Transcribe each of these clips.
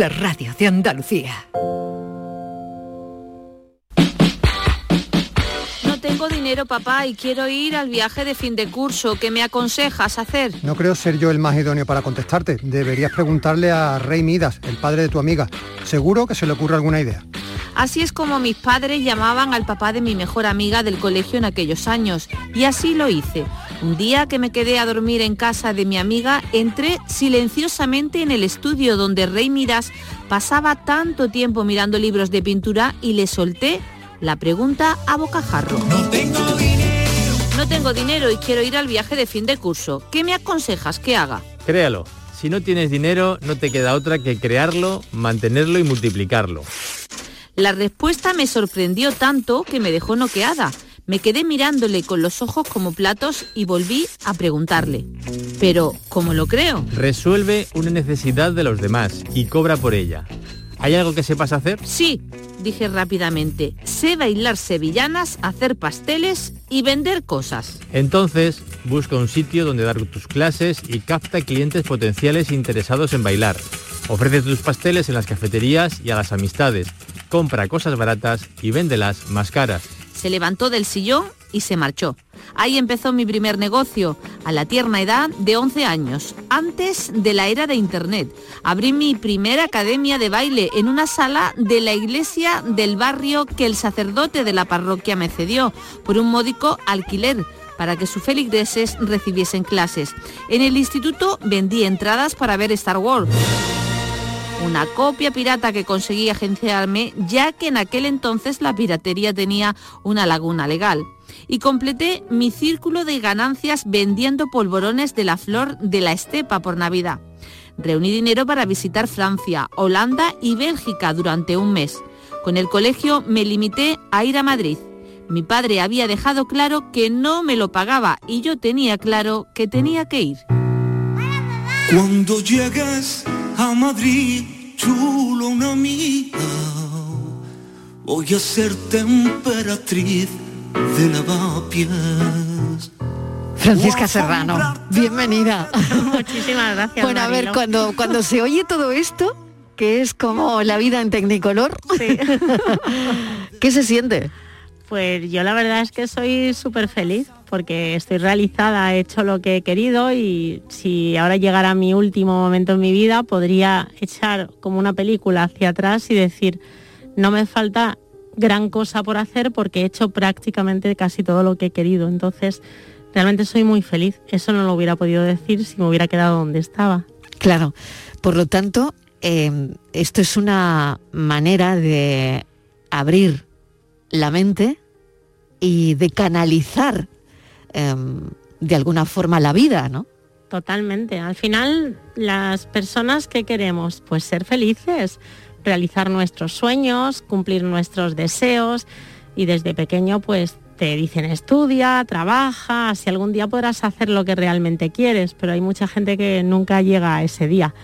la radio de Andalucía. No tengo dinero, papá, y quiero ir al viaje de fin de curso. ¿Qué me aconsejas hacer? No creo ser yo el más idóneo para contestarte. Deberías preguntarle a Rey Midas, el padre de tu amiga. Seguro que se le ocurre alguna idea. Así es como mis padres llamaban al papá de mi mejor amiga del colegio en aquellos años. Y así lo hice. Un día que me quedé a dormir en casa de mi amiga, entré silenciosamente en el estudio donde Rey Midas pasaba tanto tiempo mirando libros de pintura y le solté la pregunta a bocajarro. No tengo dinero. No tengo dinero y quiero ir al viaje de fin de curso. ¿Qué me aconsejas que haga? Créalo. Si no tienes dinero, no te queda otra que crearlo, mantenerlo y multiplicarlo. La respuesta me sorprendió tanto que me dejó noqueada. Me quedé mirándole con los ojos como platos y volví a preguntarle. Pero, ¿cómo lo creo? Resuelve una necesidad de los demás y cobra por ella. ¿Hay algo que sepas hacer? Sí, dije rápidamente. Sé bailar sevillanas, hacer pasteles y vender cosas. Entonces, busca un sitio donde dar tus clases y capta clientes potenciales interesados en bailar. Ofrece tus pasteles en las cafeterías y a las amistades. Compra cosas baratas y véndelas más caras. Se levantó del sillón y se marchó. Ahí empezó mi primer negocio, a la tierna edad de 11 años, antes de la era de Internet. Abrí mi primera academia de baile en una sala de la iglesia del barrio que el sacerdote de la parroquia me cedió por un módico alquiler para que sus feligreses recibiesen clases. En el instituto vendí entradas para ver Star Wars una copia pirata que conseguí agenciarme ya que en aquel entonces la piratería tenía una laguna legal. Y completé mi círculo de ganancias vendiendo polvorones de la flor de la estepa por Navidad. Reuní dinero para visitar Francia, Holanda y Bélgica durante un mes. Con el colegio me limité a ir a Madrid. Mi padre había dejado claro que no me lo pagaba y yo tenía claro que tenía que ir. Cuando llegues a Madrid, chulo una amiga, voy a ser temperatriz de lavapiés. Francisca Serrano, bienvenida. Muchísimas gracias. Bueno, a ver, cuando, cuando se oye todo esto, que es como la vida en Tecnicolor, ¿qué se siente? Pues yo la verdad es que soy súper feliz porque estoy realizada, he hecho lo que he querido y si ahora llegara mi último momento en mi vida podría echar como una película hacia atrás y decir, no me falta gran cosa por hacer porque he hecho prácticamente casi todo lo que he querido. Entonces, realmente soy muy feliz. Eso no lo hubiera podido decir si me hubiera quedado donde estaba. Claro, por lo tanto, eh, esto es una manera de abrir la mente y de canalizar em, de alguna forma la vida, ¿no? Totalmente. Al final, las personas que queremos, pues ser felices, realizar nuestros sueños, cumplir nuestros deseos y desde pequeño, pues te dicen estudia, trabaja, si algún día podrás hacer lo que realmente quieres, pero hay mucha gente que nunca llega a ese día.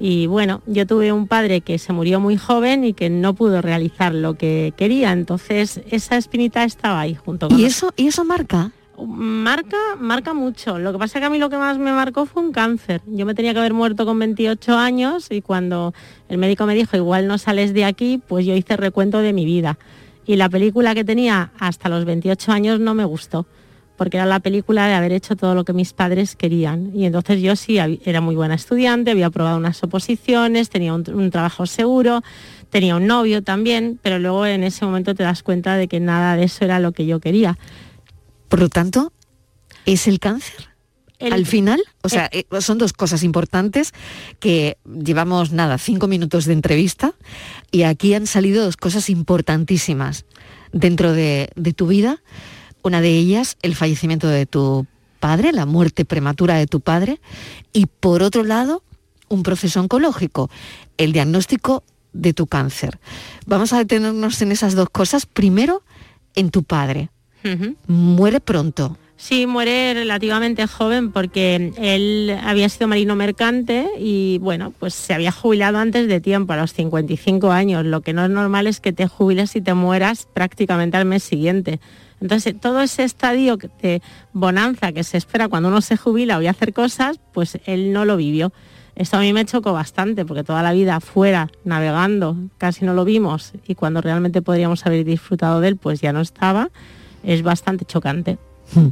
Y bueno, yo tuve un padre que se murió muy joven y que no pudo realizar lo que quería, entonces esa espinita estaba ahí junto con ¿Y eso, ¿Y eso marca? Marca, marca mucho. Lo que pasa que a mí lo que más me marcó fue un cáncer. Yo me tenía que haber muerto con 28 años y cuando el médico me dijo igual no sales de aquí, pues yo hice recuento de mi vida. Y la película que tenía hasta los 28 años no me gustó porque era la película de haber hecho todo lo que mis padres querían. Y entonces yo sí era muy buena estudiante, había aprobado unas oposiciones, tenía un, trabajo seguro, tenía un novio también, pero luego en ese momento te das cuenta de que nada de eso era lo que yo quería. Por lo tanto, ¿es el cáncer? Al final, o sea, eh, son dos cosas importantes que llevamos nada, cinco minutos de entrevista y aquí han salido dos cosas importantísimas dentro de, de tu vida una de ellas, el fallecimiento de tu padre, la muerte prematura de tu padre, y por otro lado, un proceso oncológico, el diagnóstico de tu cáncer. Vamos a detenernos en esas dos cosas. Primero, en tu padre. Muere pronto. Sí, muere relativamente joven porque él había sido marino mercante y bueno, pues se había jubilado antes de tiempo, a los 55 años. Lo que no es normal es que te jubiles y te mueras prácticamente al mes siguiente. Entonces, todo ese estadio de bonanza que se espera cuando uno se jubila o a hacer cosas, pues él no lo vivió. Esto a mí me chocó bastante porque toda la vida fuera navegando, casi no lo vimos y cuando realmente podríamos haber disfrutado de él, pues ya no estaba. Es bastante chocante. Hmm.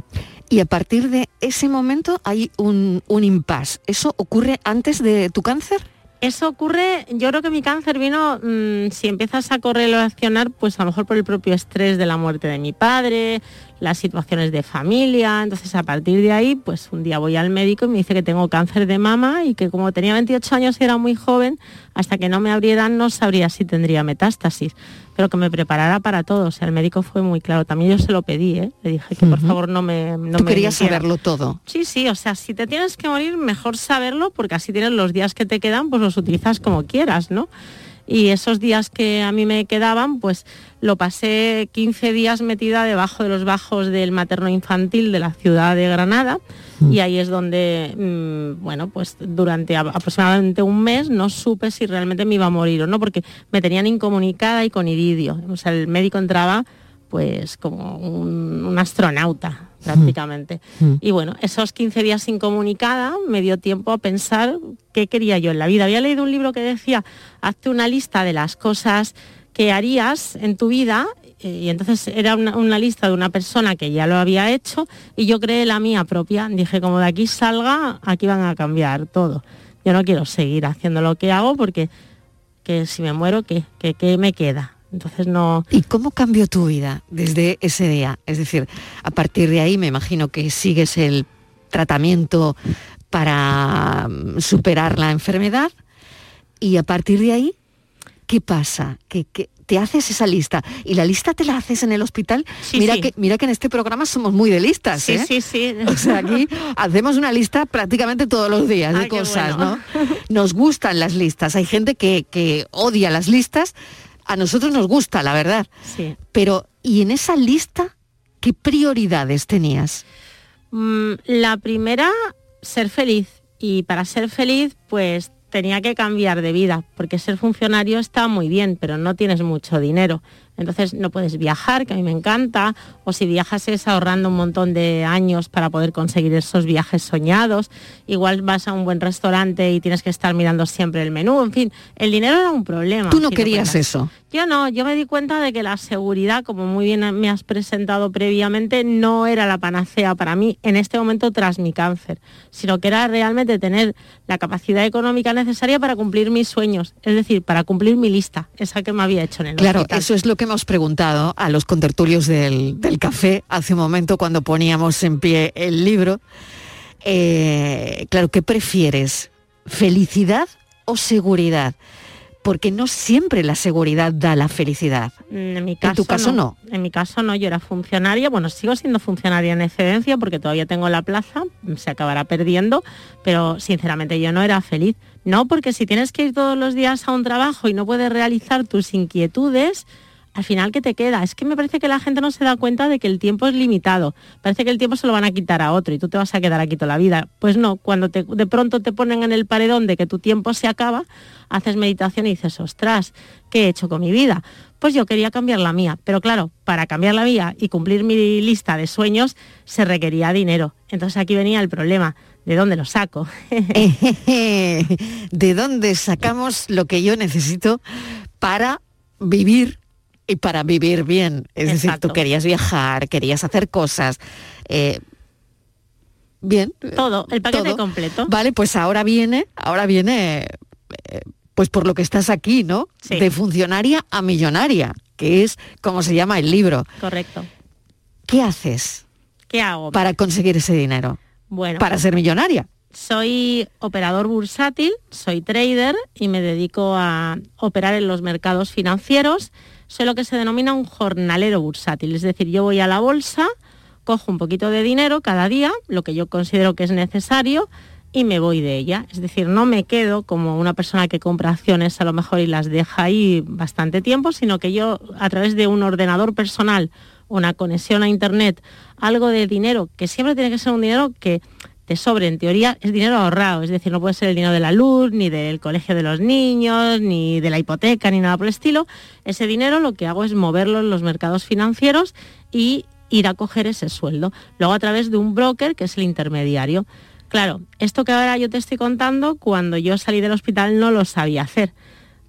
Y a partir de ese momento hay un, un impasse. ¿Eso ocurre antes de tu cáncer? Eso ocurre, yo creo que mi cáncer vino, mm, si empiezas a correlacionar, pues a lo mejor por el propio estrés de la muerte de mi padre, las situaciones de familia. Entonces, a partir de ahí, pues un día voy al médico y me dice que tengo cáncer de mama y que como tenía 28 años y era muy joven, hasta que no me abrieran no sabría si tendría metástasis, pero que me preparara para todo. O sea, el médico fue muy claro. También yo se lo pedí, ¿eh? le dije que por favor no me... No ¿Tú querías saberlo todo? Sí, sí, o sea, si te tienes que morir, mejor saberlo porque así tienes los días que te quedan, pues los utilizas como quieras, ¿no? Y esos días que a mí me quedaban, pues lo pasé 15 días metida debajo de los bajos del materno infantil de la ciudad de Granada mm. y ahí es donde, mm, bueno, pues durante aproximadamente un mes no supe si realmente me iba a morir o no, porque me tenían incomunicada y con iridio. O sea, el médico entraba pues como un astronauta prácticamente. Mm. Mm. Y bueno, esos 15 días incomunicada me dio tiempo a pensar qué quería yo en la vida. Había leído un libro que decía, hazte una lista de las cosas que harías en tu vida eh, y entonces era una, lista de una persona que ya lo había hecho y yo creé la mía propia. Dije, como de aquí salga, aquí van a cambiar todo. Yo no quiero seguir haciendo lo que hago porque que si me muero, ¿qué, qué, qué me queda? Entonces no. ¿Y cómo cambió tu vida desde ese día? Es decir, a partir de ahí me imagino que sigues el tratamiento para mm, superar la enfermedad y a partir de ahí, ¿qué pasa? ¿Qué, te haces esa lista y la lista te la haces en el hospital. mira que mira que en este programa somos muy de listas, sí, ¿eh? Sí, sí, O sea, aquí hacemos una lista prácticamente todos los días de cosas, ¿no? Nos gustan las listas. Hay gente que, que odia las listas, a nosotros nos gusta, la verdad. Sí. Pero, ¿y en esa lista qué prioridades tenías? Mm, la primera, ser feliz. Y para ser feliz, pues tenía que cambiar de vida, porque ser funcionario está muy bien, pero no tienes mucho dinero. Entonces no puedes viajar, que a mí me encanta, o si viajas es ahorrando un montón de años para poder conseguir esos viajes soñados. Igual vas a un buen restaurante y tienes que estar mirando siempre el menú. En fin, el dinero era un problema. Tú no querías eso. Yo no, yo me di cuenta de que la seguridad, como muy bien me has presentado previamente, no era la panacea para mí en este momento tras mi cáncer, sino que era realmente tener la capacidad económica necesaria para cumplir mis sueños, es decir, para cumplir mi lista, esa que me había hecho en el Claro, eso es lo que hemos preguntado a los contertulios del, café hace un momento cuando poníamos en pie el libro. Eh, claro, ¿qué prefieres? ¿Felicidad o seguridad? Porque no siempre la seguridad da la felicidad. En, mi caso, tu caso no. En mi caso no, yo era funcionaria, bueno, sigo siendo funcionaria en excedencia porque todavía tengo la plaza, se acabará perdiendo, pero sinceramente yo no era feliz. No, porque si tienes que ir todos los días a un trabajo y no puedes realizar tus inquietudes, al final, ¿qué te queda? Es que me parece que la gente no se da cuenta de que el tiempo es limitado. Parece que el tiempo se lo van a quitar a otro y tú te vas a quedar aquí toda la vida. Pues no, cuando de pronto te ponen en el paredón de que tu tiempo se acaba, haces meditación y dices, ostras, ¿qué he hecho con mi vida? Pues yo quería cambiar la mía, pero claro, para cambiar la mía y cumplir mi lista de sueños se requería dinero. Entonces aquí venía el problema. ¿De dónde lo saco? ¿De dónde sacamos lo que yo necesito para vivir y para vivir bien. Es decir, tú querías viajar, querías hacer cosas. Eh, bien. Todo, el paquete completo. Vale, pues ahora viene, ahora viene, eh, pues por lo que estás aquí, ¿no? De funcionaria a millonaria, que es como se llama el libro. Correcto. ¿Qué haces? ¿Qué hago? Para conseguir ese dinero. Bueno. Para ser millonaria. Soy operador bursátil, soy trader y me dedico a operar en los mercados financieros soy lo que se denomina un jornalero bursátil, es decir, yo voy a la bolsa, cojo un poquito de dinero cada día, lo que yo considero que es necesario, y me voy de ella. Es decir, no me quedo como una persona que compra acciones a lo mejor y las deja ahí bastante tiempo, sino que yo a través de un ordenador personal, una conexión a Internet, algo de dinero, que siempre tiene que ser un dinero que te sobre, en teoría, es dinero ahorrado, es decir, no puede ser el dinero de la luz, ni del colegio de los niños, ni de la hipoteca, ni nada por el estilo. Ese dinero lo que hago es moverlo en los mercados financieros y ir a coger ese sueldo. Luego a través de un broker, que es el intermediario. Claro, esto que ahora yo te estoy contando, cuando yo salí del hospital no lo sabía hacer.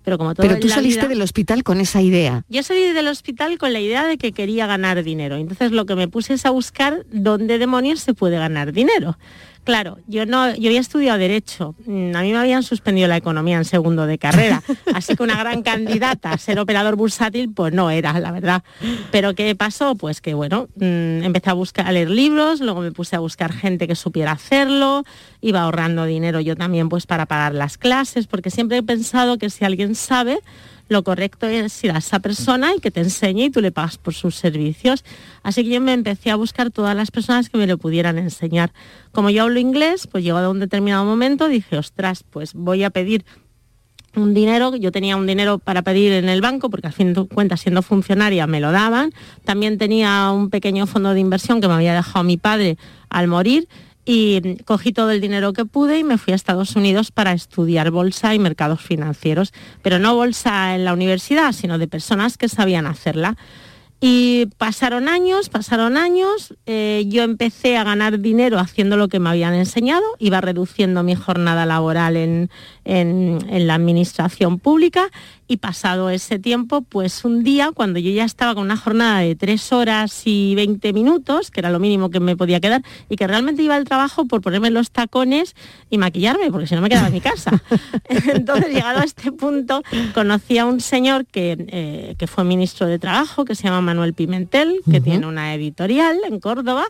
Pero como todo Pero tú saliste vida- del hospital con esa idea. yo salí del hospital con la idea de que quería ganar dinero. Entonces lo que me puse es a buscar dónde demonios se puede ganar dinero. Claro, yo no, yo había estudiado derecho. Mm, A mí me habían suspendido la economía en segundo de carrera, así que una gran candidata a ser operador bursátil, pues no era, la verdad. Pero qué pasó, pues que bueno, mm, empecé a buscar a leer libros, luego me puse a buscar gente que supiera hacerlo, iba ahorrando dinero yo también, pues para pagar las clases, porque siempre he pensado que si alguien sabe, lo correcto es ir a esa persona y que te enseñe y tú le pagas por sus servicios. Así que yo me empecé a buscar todas las personas que me lo pudieran enseñar. Como yo hablo inglés, pues llegado a un determinado momento dije, ostras, pues voy a pedir un dinero, yo tenía un dinero para pedir en el banco, porque al fin de cuentas siendo funcionaria me lo daban. También tenía un pequeño fondo de inversión que me había dejado mi padre al morir y cogí todo el dinero que pude y me fui a Estados Unidos para estudiar bolsa y mercados financieros, pero no bolsa en la universidad, sino de personas que sabían hacerla. Y pasaron años, pasaron años, eh, yo empecé a ganar dinero haciendo lo que me habían enseñado, iba reduciendo mi jornada laboral en, en- en la administración pública y pasado ese tiempo, pues un día cuando yo ya estaba con una jornada de tres horas y 20 minutos, que era lo mínimo que me podía quedar, y que realmente iba al trabajo por ponerme los tacones y maquillarme, porque si no me quedaba en mi casa. Entonces, llegado a este punto, conocí a un señor que, eh, que fue ministro de Trabajo, que se llama Manuel Pimentel, que tiene una editorial en Córdoba,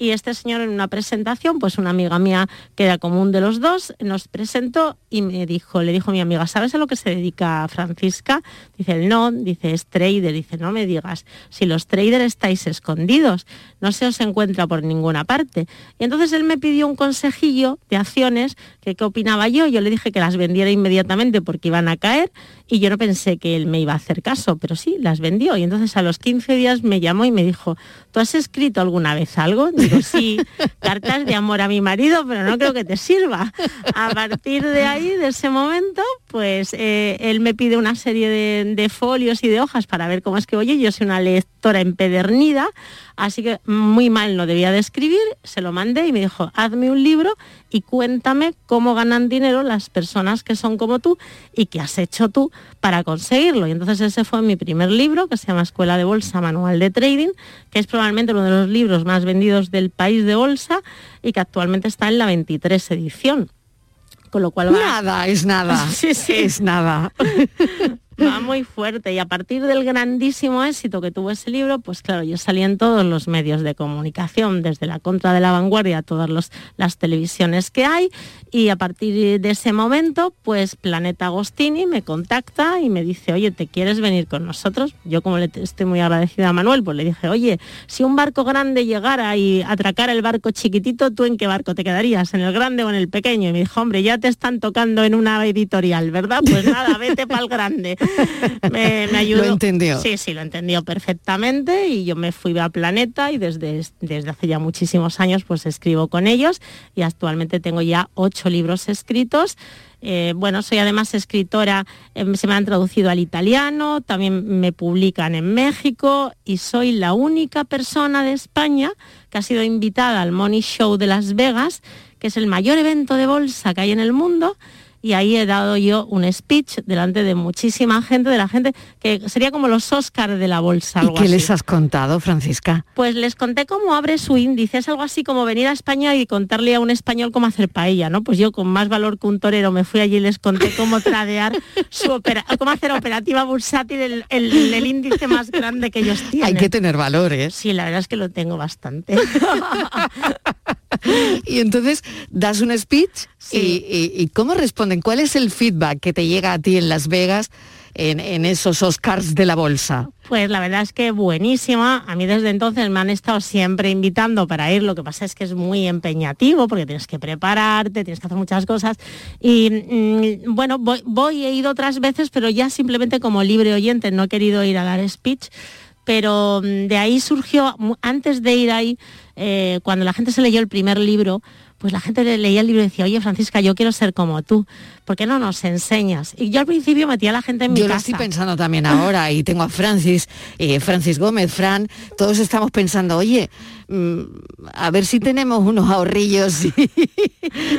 y este señor en una presentación, pues una amiga mía que era común de los dos, nos presentó y me dijo, le dijo mi amiga, ¿sabes a lo que se dedica Francisca? Dice, él no, dice, es trader, dice, no me digas, si los traders estáis escondidos, no se os encuentra por ninguna parte. Y entonces él me pidió un consejillo de acciones, que qué opinaba yo, yo le dije que las vendiera inmediatamente porque iban a caer y yo no pensé que él me iba a hacer caso, pero sí, las vendió. Y entonces a los 15 días me llamó y me dijo, ¿tú has escrito alguna vez algo? Digo, sí, cartas de amor a mi marido, pero no creo que te sirva. A partir de ahí, de ese momento, pues eh, él me pide una serie de, folios y de hojas para ver cómo es que, oye, yo soy una lectora empedernida, así que muy mal no debía de escribir, se lo mandé y me dijo, hazme un libro y cuéntame cómo ganan dinero las personas que son como tú y qué has hecho tú para conseguirlo. Y entonces ese fue mi primer libro, que se llama Escuela de Bolsa Manual de Trading, que es probablemente uno de los libros más vendidos del país de bolsa y que actualmente está en la 23 edición. Con lo cual va, Nada, es nada. Sí, sí. Es nada. va muy fuerte y a partir del grandísimo éxito que tuvo ese libro, pues claro, yo salí en todos los medios de comunicación, desde la contra de la vanguardia a todas los- las televisiones que hay y a partir de ese momento, pues Planeta Agostini me contacta y me dice, oye, ¿te quieres venir con nosotros? Yo como le estoy muy agradecida a Manuel, pues le dije, oye, si un barco grande llegara y atracara el barco chiquitito, ¿tú en qué barco te quedarías? ¿En el grande o en el pequeño? Y me dijo, hombre, ya te están tocando en una editorial, ¿verdad? Pues nada, vete para el grande. Me, me ayudó. Lo entendió. Sí, sí, lo entendió perfectamente y yo me fui a Planeta y desde, desde hace ya muchísimos años pues escribo con ellos y actualmente tengo ya ocho libros escritos. Eh, bueno, soy además escritora, eh, se me han traducido al italiano, también me publican en México y soy la única persona de España que ha sido invitada al Money Show de Las Vegas, que es el mayor evento de bolsa que hay en el mundo y ahí he dado yo un speech delante de muchísima gente, de la gente que sería como los Oscars de la bolsa. ¿Y algo qué les has contado, Francisca? Pues les conté cómo abre su índice, es algo así como venir a España y contarle a un español cómo hacer paella, ¿no? Pues yo con más valor que un torero me fui allí y les conté cómo tradear su opera, cómo hacer operativa bursátil el, el- el índice más grande que ellos tienen. Hay que tener valores. Sí, la verdad es que lo tengo bastante. Y entonces das un speech Sí. y, y- y ¿cómo responden? ¿Cuál es el feedback que te llega a ti en Las Vegas en, en esos Oscars de la bolsa? Pues la verdad es que buenísima. A mí desde entonces me han estado siempre invitando para ir. Lo que pasa es que es muy empeñativo porque tienes que prepararte, tienes que hacer muchas cosas. Y mm, bueno, voy, voy, he ido otras veces, pero ya simplemente como libre oyente, no he querido ir a dar speech. Pero mm, de ahí surgió, antes de ir ahí, eh, cuando la gente se leyó el primer libro, pues la gente leía el libro y decía, oye Francisca, yo quiero ser como tú, ¿por qué no nos enseñas? Y yo al principio metía a la gente en mi yo casa. Yo lo estoy pensando también ahora y tengo a Francis, eh, Francis Gómez, Fran, todos estamos pensando, oye, a ver si tenemos unos ahorrillos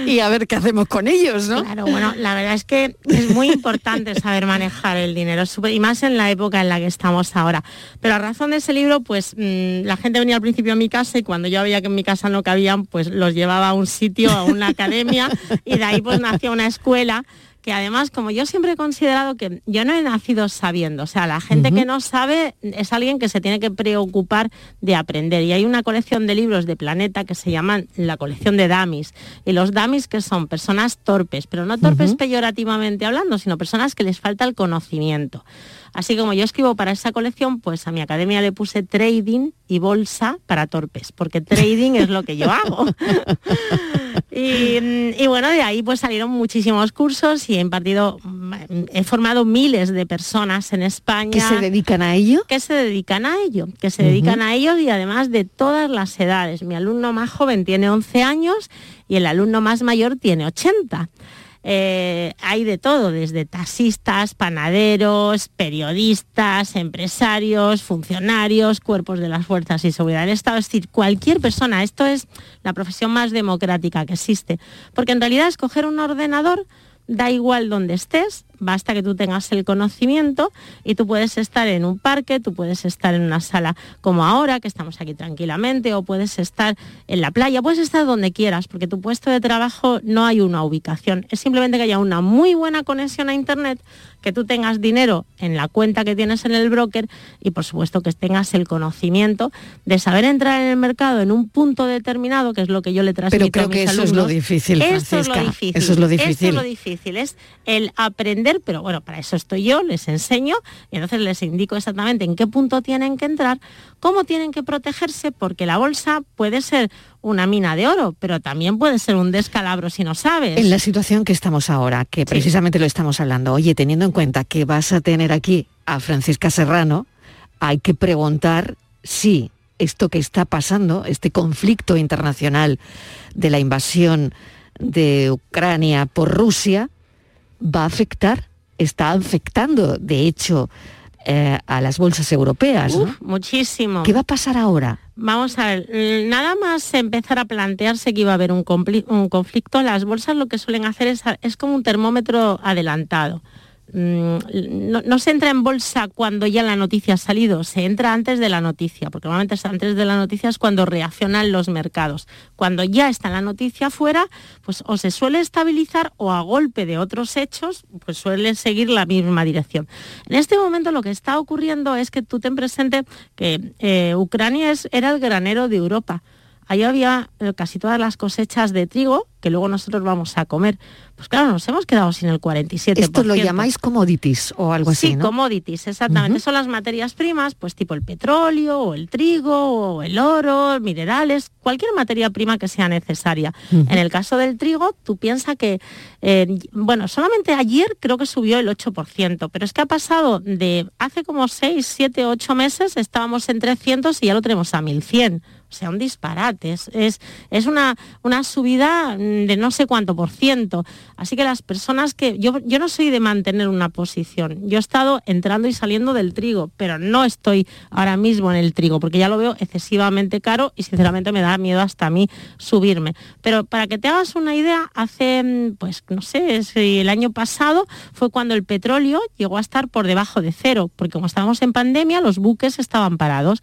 y, a ver qué hacemos con ellos, ¿no? Claro, bueno, la verdad es que es muy importante saber manejar el dinero, y más en la época en la que estamos ahora. Pero a razón de ese libro, pues mm, la gente venía al principio a mi casa y cuando yo veía que en mi casa no cabían, pues los llevaba a un sitio, a una academia, y de ahí pues nació una escuela que además, como yo siempre he considerado que yo no he nacido sabiendo, o sea, la gente que no sabe es alguien que se tiene que preocupar de aprender. Y hay una colección de libros de Planeta que se llaman la colección de Damis. Y los Damis que son personas torpes, pero no torpes peyorativamente hablando, sino personas que les falta el conocimiento. Así como yo escribo para esa colección, pues a mi academia le puse trading y bolsa para torpes, porque trading es lo que yo hago. y, bueno, de ahí pues salieron muchísimos cursos y he impartido, mm, he formado miles de personas en España. ¿Que se dedican a ello? Que se dedican a ello, que se dedican a ello y además de todas las edades. Mi alumno más joven tiene 11 años y el alumno más mayor tiene 80. Eh, hay de todo, desde taxistas, panaderos, periodistas, empresarios, funcionarios, cuerpos de las fuerzas y seguridad del Estado, es decir, cualquier persona. Esto es la profesión más democrática que existe, porque en realidad escoger un ordenador da igual donde estés, basta que tú tengas el conocimiento y tú puedes estar en un parque, tú puedes estar en una sala como ahora, que estamos aquí tranquilamente, o puedes estar en la playa, puedes estar donde quieras, porque tu puesto de trabajo no hay una ubicación, es simplemente que haya una muy buena conexión a Internet, que tú tengas dinero en la cuenta que tienes en el broker y por supuesto que tengas el conocimiento de saber entrar en el mercado en un punto determinado, que es lo que yo le transmito Pero creo a mis que eso alumnos. es lo difícil, Eso es lo difícil. Eso es lo difícil. Eso es lo difícil, es el aprender pero bueno, para eso estoy yo, les enseño y entonces les indico exactamente en qué punto tienen que entrar, cómo tienen que protegerse, porque la bolsa puede ser una mina de oro, pero también puede ser un descalabro si no sabes. En la situación que estamos ahora, que precisamente lo estamos hablando, oye, teniendo en cuenta que vas a tener aquí a Francisca Serrano, hay que preguntar si esto que está pasando, este conflicto internacional de la invasión de Ucrania por Rusia, va a afectar está afectando, de hecho, eh, a las bolsas europeas. Muchísimo. ¿Qué va a pasar ahora? Vamos a ver, nada más empezar a plantearse que iba a haber un, conflicto, las bolsas lo que suelen hacer es, es como un termómetro adelantado. Mm, no, se entra en bolsa cuando ya la noticia ha salido, se entra antes de la noticia, porque normalmente antes de la noticia es cuando reaccionan los mercados. Cuando ya está la noticia fuera, pues o se suele estabilizar o a golpe de otros hechos, pues suele seguir la misma dirección. En este momento lo que está ocurriendo es que tú ten presente que eh, Ucrania era el granero de Europa. Ahí había eh, casi todas las cosechas de trigo que luego nosotros vamos a comer. Pues claro, nos hemos quedado sin el 47%. Esto lo llamáis commodities o algo así, Sí, commodities, exactamente. Son las materias primas, pues tipo el petróleo o el trigo o el oro, minerales, cualquier materia prima que sea necesaria. En el caso del trigo, tú piensas que, eh, bueno, solamente ayer creo que subió el 8%, pero es que ha pasado de hace como 6, 7, 8 meses, estábamos en 300 y ya lo tenemos a 1100. Sea, un disparate. Es, es, una, una subida de no sé cuánto por ciento. Así que las personas que... Yo, yo no soy de mantener una posición. Yo he estado entrando y saliendo del trigo, pero no estoy ahora mismo en el trigo, porque ya lo veo excesivamente caro y sinceramente me da miedo hasta a mí subirme. Pero para que te hagas una idea, hace, pues no sé, si el año pasado fue cuando el petróleo llegó a estar por debajo de cero, porque como estábamos en pandemia, los buques estaban parados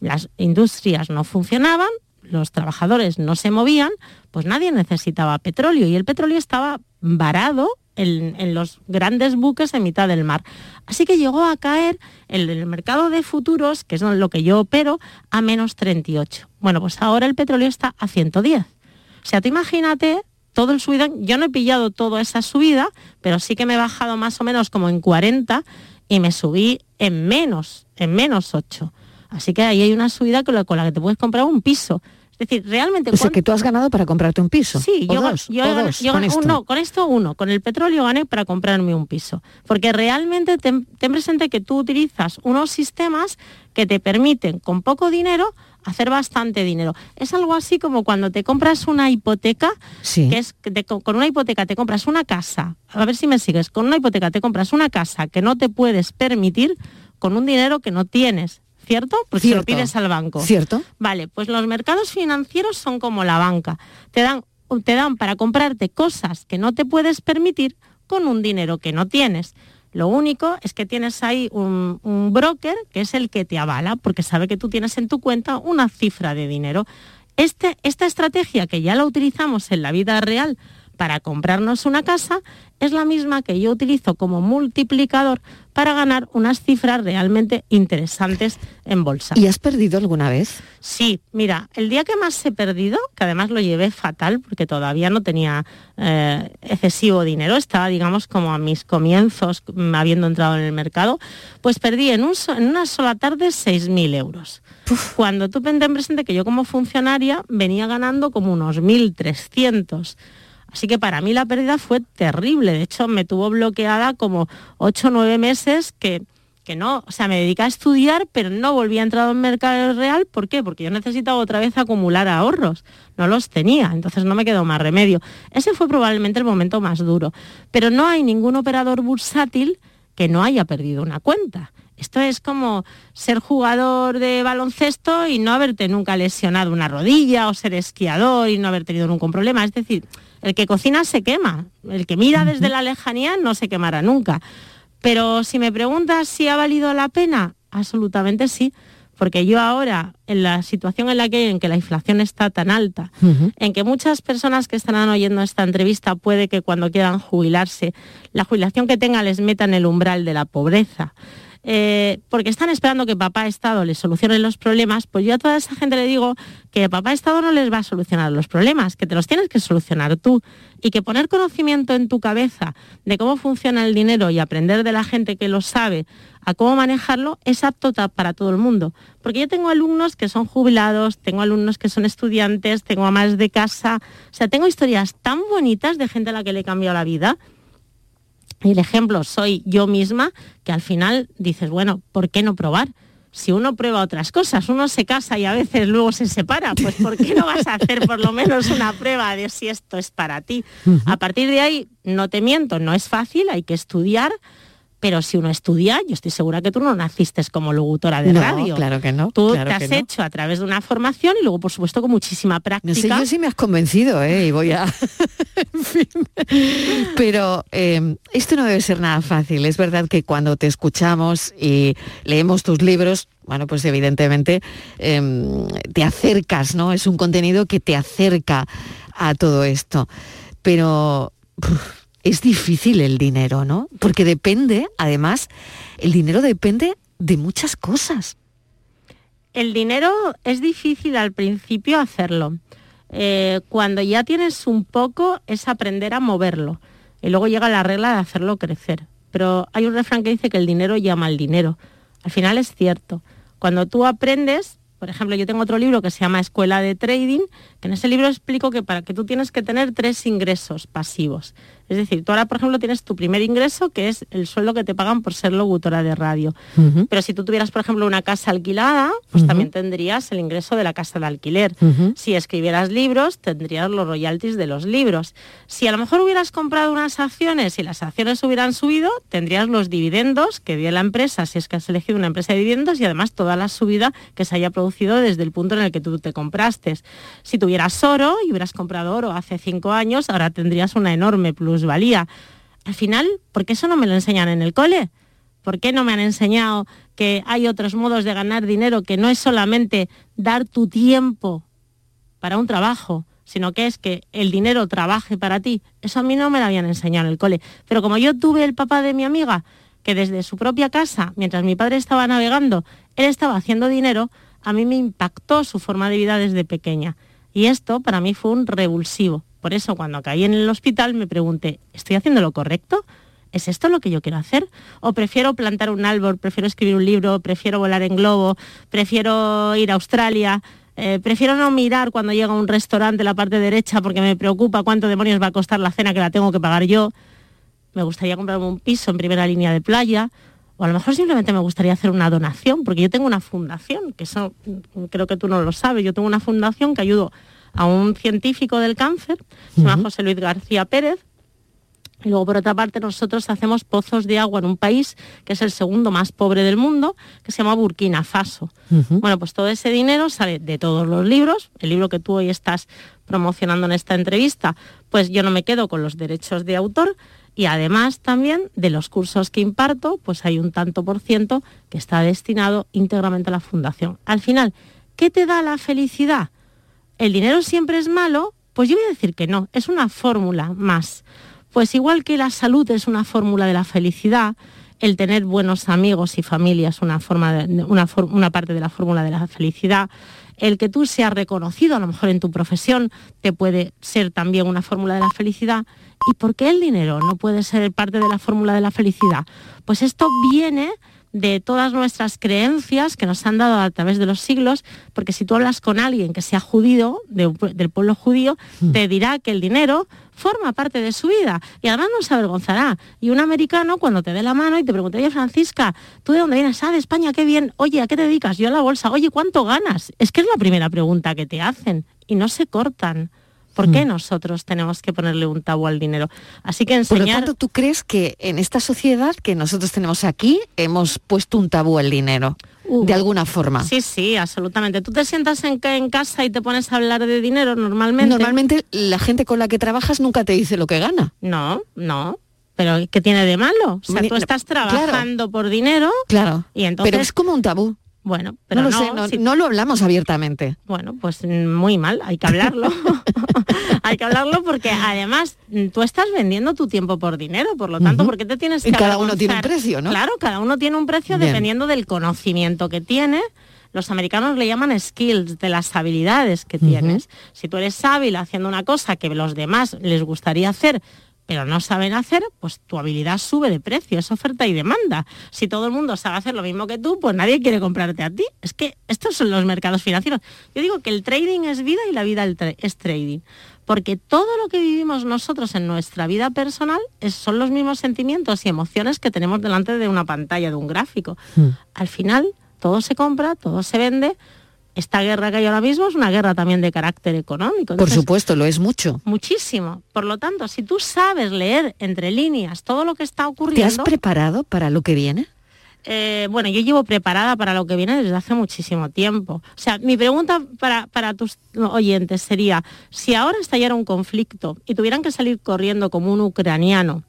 las industrias no funcionaban, los trabajadores no se movían, pues nadie necesitaba petróleo y el petróleo estaba varado en, los grandes buques en mitad del mar. Así que llegó a caer el, el mercado de futuros, que es lo que yo opero, a menos 38. Bueno, pues ahora el petróleo está a 110. O sea, tú imagínate todo el subidón, yo no he pillado toda esa subida, pero sí que me he bajado más o menos como en 40 y me subí en menos, en menos 8. Así que ahí hay una subida con la, con la que te puedes comprar un piso. decir, realmente... O sea, que tú has ganado para comprarte un piso. Sí, ¿O yo, dos, yo, o gané- dos, yo con esto. no, con esto uno, con el petróleo gané para comprarme un piso. Porque realmente ten, ten presente que tú utilizas unos sistemas que te permiten con poco dinero hacer bastante dinero. Es algo así como cuando te compras una hipoteca, Sí. que es que te- con una hipoteca te compras una casa, a ver si me sigues, con una hipoteca te compras una casa que no te puedes permitir con un dinero que no tienes, ¿cierto? Porque si lo Cierto. pides al banco. ¿Cierto? Vale, pues los mercados financieros son como la banca. Te dan, te dan para comprarte cosas que no te puedes permitir con un dinero que no tienes. Lo único es que tienes ahí un, un broker que es el que te avala porque sabe que tú tienes en tu cuenta una cifra de dinero. Este, esta estrategia que ya la utilizamos en la vida real para comprarnos una casa es la misma que yo utilizo como multiplicador para ganar unas cifras realmente interesantes en bolsa. ¿Y has perdido alguna vez? Sí, mira, el día que más he perdido, que además lo llevé fatal porque todavía no tenía eh, excesivo dinero, estaba digamos como a mis comienzos mm, habiendo entrado en el mercado, pues perdí en, un en una sola tarde 6.000 euros. Cuando tú ten presente que yo como funcionaria venía ganando como unos 1.300. Así que para mí la pérdida fue terrible. De hecho, me tuvo bloqueada como 8 o 9 meses que, que no, o sea, me dediqué a estudiar, pero no volví a entrar en mercado real. ¿Por qué? Porque yo necesitaba otra vez acumular ahorros. No los tenía, entonces no me quedó más remedio. Ese fue probablemente el momento más duro. Pero no hay ningún operador bursátil que no haya perdido una cuenta. Esto es como ser jugador de baloncesto y no haberte nunca lesionado una rodilla o ser esquiador y no haber tenido ningún problema. Es decir, el que cocina se quema, el que mira desde la lejanía no se quemará nunca. Pero si me preguntas si ha valido la pena, absolutamente sí. Porque yo ahora, en la situación en la que hay, en que la inflación está tan alta, en que muchas personas que estarán oyendo esta entrevista puede que cuando quieran jubilarse, la jubilación que tengan les meta en el umbral de la pobreza, eh, porque están esperando que papá Estado les solucione los problemas, pues yo a toda esa gente le digo que papá Estado no les va a solucionar los problemas, que te los tienes que solucionar tú. Y que poner conocimiento en tu cabeza de cómo funciona el dinero y aprender de la gente que lo sabe a cómo manejarlo es apto para todo el mundo. Porque yo tengo alumnos que son jubilados, tengo alumnos que son estudiantes, tengo amas de casa, o sea, tengo historias tan bonitas de gente a la que le he cambiado la vida el ejemplo soy yo misma, que al final dices, bueno, ¿por qué no probar? Si uno prueba otras cosas, uno se casa y a veces luego se separa, pues ¿por qué no vas a hacer por lo menos una prueba de si esto es para ti? A partir de ahí, no te miento, no es fácil, hay que estudiar, pero si uno estudia, yo estoy segura que tú no naciste como locutora de no, radio. claro que no. Tú claro te has no. hecho a través de una formación y luego, por supuesto, con muchísima práctica. No sé yo si me has convencido, ¿eh? Y voy a... en fin. Pero eh, esto no debe ser nada fácil. Es verdad que cuando te escuchamos y leemos tus libros, bueno, pues evidentemente eh, te acercas, ¿no? Es un contenido que te acerca a todo esto. Pero puf, es difícil el dinero, ¿no? Porque depende, además, el dinero depende de muchas cosas. El dinero es difícil al principio hacerlo. Eh, cuando ya tienes un poco es aprender a moverlo. Y luego llega la regla de hacerlo crecer. Pero hay un refrán que dice que el dinero llama al dinero. Al final es cierto. Cuando tú aprendes, por ejemplo, yo tengo otro libro que se llama Escuela de Trading, que en ese libro explico que para que tú tienes que tener tres ingresos pasivos. Es decir, tú ahora, por ejemplo, tienes tu primer ingreso, que es el sueldo que te pagan por ser locutora de radio. Pero si tú tuvieras, por ejemplo, una casa alquilada, pues también tendrías el ingreso de la casa de alquiler. Si escribieras libros, tendrías los royalties de los libros. Si a lo mejor hubieras comprado unas acciones y las acciones hubieran subido, tendrías los dividendos que dio la empresa, si es que has elegido una empresa de dividendos, y además toda la subida que se haya producido desde el punto en el que tú te compraste. Si tuvieras oro y hubieras comprado oro hace cinco años, ahora tendrías una enorme plusvalía. Al final, ¿por qué eso no me lo enseñan en el cole? ¿Por qué no me han enseñado que hay otros modos de ganar dinero que no es solamente dar tu tiempo para un trabajo, sino que es que el dinero trabaje para ti? Eso a mí no me lo habían enseñado en el cole. Pero como yo tuve el papá de mi amiga, que desde su propia casa, mientras mi padre estaba navegando, él estaba haciendo dinero, a mí me impactó su forma de vida desde pequeña. Y esto para mí fue un revulsivo. Por eso cuando caí en el hospital me pregunté, ¿estoy haciendo lo correcto? ¿Es esto lo que yo quiero hacer? ¿O prefiero plantar un árbol, prefiero escribir un libro, prefiero volar en globo, prefiero ir a Australia? Eh, prefiero no mirar cuando llega a un restaurante la parte derecha porque me preocupa cuánto demonios va a costar la cena que la tengo que pagar yo. Me gustaría comprarme un piso en primera línea de playa. O a lo mejor simplemente me gustaría hacer una donación, porque yo tengo una fundación, que eso mm, creo que tú no lo sabes, yo tengo una fundación que ayudo a un científico del cáncer, se llama José Luis García Pérez, y luego, por otra parte, nosotros hacemos pozos de agua en un país que es el segundo más pobre del mundo, que se llama Burkina Faso. Bueno, pues todo ese dinero sale de todos los libros. El libro que tú hoy estás promocionando en esta entrevista, pues yo no me quedo con los derechos de autor. Y además también de los cursos que imparto, pues hay un tanto por ciento que está destinado íntegramente a la fundación. Al final, ¿qué te da la felicidad? ¿El dinero siempre es malo? Pues yo voy a decir que no, es una fórmula más. Pues igual que la salud es una fórmula de la felicidad, el tener buenos amigos y familia es una, forma una parte de la fórmula de la felicidad, el que tú seas reconocido a lo mejor en tu profesión te puede ser también una fórmula de la felicidad. ¿Y por qué el dinero no puede ser parte de la fórmula de la felicidad? Pues esto viene de todas nuestras creencias que nos han dado a través de los siglos, porque si tú hablas con alguien que sea judío, del pueblo judío, hmm. te dirá que el dinero forma parte de su vida y además no se avergonzará. Y un americano cuando te dé la mano y te pregunte, oye Francisca, ¿tú de dónde vienes? Ah, de España, qué bien. Oye, ¿a qué te dedicas? Yo a la bolsa. Oye, ¿cuánto ganas? Es que es la primera pregunta que te hacen y no se cortan. ¿Por qué mm. nosotros tenemos que ponerle un tabú al dinero? Así que enseñar... Por lo tanto, ¿tú crees que en esta sociedad que nosotros tenemos aquí hemos puesto un tabú al dinero? Uh. de alguna forma. Sí, sí, absolutamente. Tú te sientas en, en, casa y te pones a hablar de dinero normalmente. Normalmente la gente con la que trabajas nunca te dice lo que gana. No, no. Pero ¿qué tiene de malo? O sea, tú estás trabajando por dinero. Claro. Y entonces... Pero es como un tabú. Bueno, pero no, lo, sé, no, lo hablamos abiertamente. Bueno, pues muy mal, hay que hablarlo. hay que hablarlo porque además tú estás vendiendo tu tiempo por dinero, por lo tanto, ¿por qué te tienes que... Y cada uno tiene un precio, ¿no? Claro, cada uno tiene un precio dependiendo del conocimiento que tiene. Los americanos le llaman skills, de las habilidades que tienes. Si tú eres hábil haciendo una cosa que los demás les gustaría hacer, pero no saben hacer, pues tu habilidad sube de precio, es oferta y demanda. Si todo el mundo sabe hacer lo mismo que tú, pues nadie quiere comprarte a ti. Es que estos son los mercados financieros. Yo digo que el trading es vida y la vida es trading. Porque todo lo que vivimos nosotros en nuestra vida personal son los mismos sentimientos y emociones que tenemos delante de una pantalla, de un gráfico. Hmm. Al final, todo se compra, todo se vende, esta guerra que hay ahora mismo es una guerra también de carácter económico. Por supuesto, lo es mucho. Muchísimo. Por lo tanto, si tú sabes leer entre líneas todo lo que está ocurriendo... ¿Te has preparado para lo que viene? Eh, bueno, yo llevo preparada para lo que viene desde hace muchísimo tiempo. O sea, mi pregunta para, para tus oyentes sería, si ahora estallara un conflicto y tuvieran que salir corriendo como un ucraniano,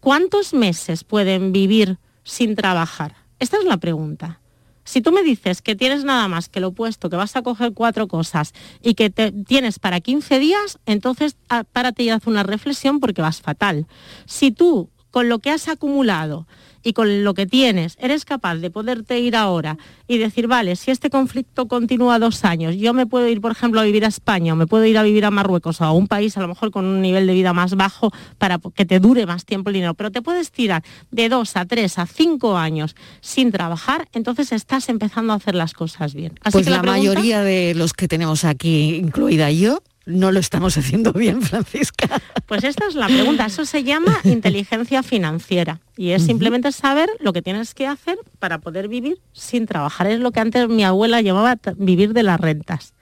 ¿cuántos meses pueden vivir sin trabajar? Esta es la pregunta. Si tú me dices que tienes nada más que lo opuesto, que vas a coger cuatro cosas y que te, tienes para 15 días, entonces ah, párate y haz una reflexión porque vas fatal. Si tú, con lo que has acumulado, y con lo que tienes eres capaz de poderte ir ahora y decir, vale, si este conflicto continúa dos años, yo me puedo ir, por ejemplo, a vivir a España o me puedo ir a vivir a Marruecos o a un país a lo mejor con un nivel de vida más bajo para que te dure más tiempo el dinero, pero te puedes tirar de dos a tres a cinco años sin trabajar, entonces estás empezando a hacer las cosas bien. Así pues que la, la mayoría de los que tenemos aquí, incluida yo, no lo estamos haciendo bien, Francisca. Pues esta es la pregunta. Eso se llama inteligencia financiera y es simplemente saber lo que tienes que hacer para poder vivir sin trabajar. Es lo que antes mi abuela llamaba vivir de las rentas.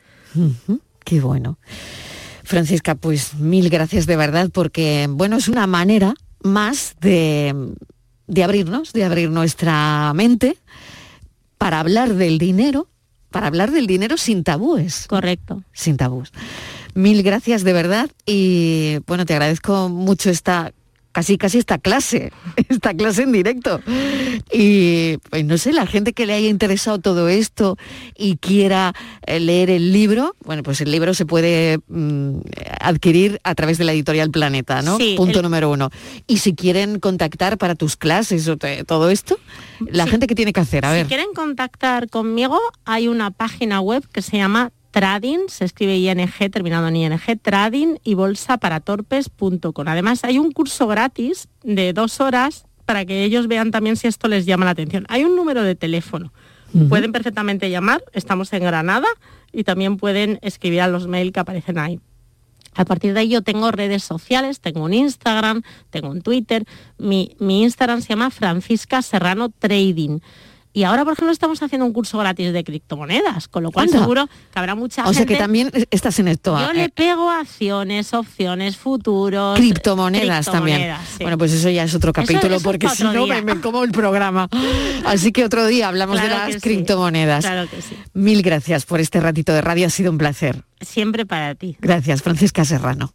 Qué bueno. Francisca, pues mil gracias de verdad porque, bueno, es una manera más de, de abrirnos, de abrir nuestra mente para hablar del dinero, para hablar del dinero sin tabúes. Correcto. Sin tabúes. Mil gracias de verdad y bueno, te agradezco mucho esta casi casi esta clase, esta clase en directo. Y pues no sé, la gente que le haya interesado todo esto y quiera eh, leer el libro, bueno, pues el libro se puede mm, adquirir a través de la editorial Planeta, ¿no? Punto número uno. Y si quieren contactar para tus clases o todo esto, la gente que tiene que hacer, a ver. Si quieren contactar conmigo, hay una página web que se llama trading, se escribe ING terminado en ING, trading y bolsa para torpes.com. Además hay un curso gratis de dos horas para que ellos vean también si esto les llama la atención. Hay un número de teléfono. Pueden perfectamente llamar, estamos en Granada y también pueden escribir a los mails que aparecen ahí. A partir de ahí yo tengo redes sociales, tengo un Instagram, tengo un Twitter. Mi, mi Instagram se llama Francisca Serrano Trading. Y ahora, por ejemplo, estamos haciendo un curso gratis de criptomonedas, con lo cual seguro que habrá mucha O gente. sea que también estás en esto. Yo eh, le pego a acciones, opciones, futuros. criptomonedas también. sí. Bueno, pues eso ya es otro capítulo eso porque si no me, me como el programa. Así que otro día hablamos de las sí. criptomonedas. Claro que sí. Mil gracias por este ratito de radio, ha sido un placer. Siempre para ti. Gracias, Francisca Serrano.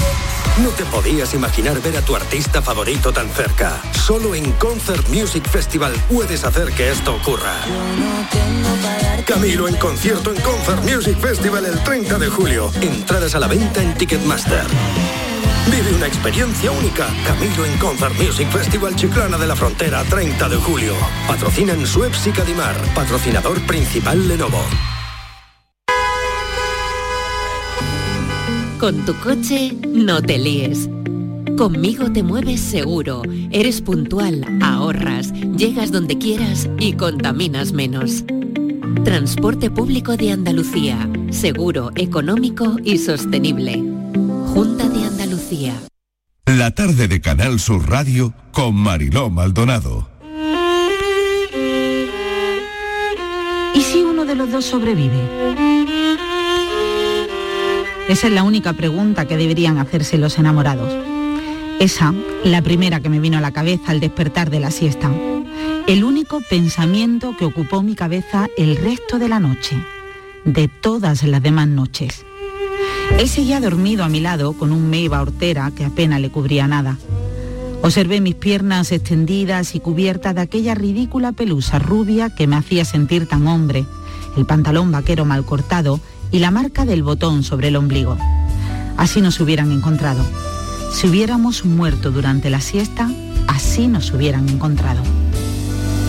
No te podías imaginar ver a tu artista favorito tan cerca. Solo en Concert Music Festival puedes hacer que esto ocurra. Camilo en concierto en Concert Music Festival el 30 de julio. Entradas a la venta en Ticketmaster. Vive una experiencia única. Camilo en Concert Music Festival Chiclana de la Frontera 30 de julio. Patrocinan Suez y Cadimar. Patrocinador principal Lenovo. Con tu coche no te líes. Conmigo te mueves seguro, eres puntual, ahorras, llegas donde quieras y contaminas menos. Transporte público de Andalucía, seguro, económico y sostenible. Junta de Andalucía. La tarde de Canal Sur Radio con Mariló Maldonado. ¿Y si uno de los dos sobrevive? Esa es la única pregunta que deberían hacerse los enamorados. Esa, la primera que me vino a la cabeza al despertar de la siesta. El único pensamiento que ocupó mi cabeza el resto de la noche, de todas las demás noches. Él seguía dormido a mi lado con un meiba hortera que apenas le cubría nada. Observé mis piernas extendidas y cubiertas de aquella ridícula pelusa rubia que me hacía sentir tan hombre, el pantalón vaquero mal cortado y la marca del botón sobre el ombligo. Así nos hubieran encontrado. Si hubiéramos muerto durante la siesta, así nos hubieran encontrado.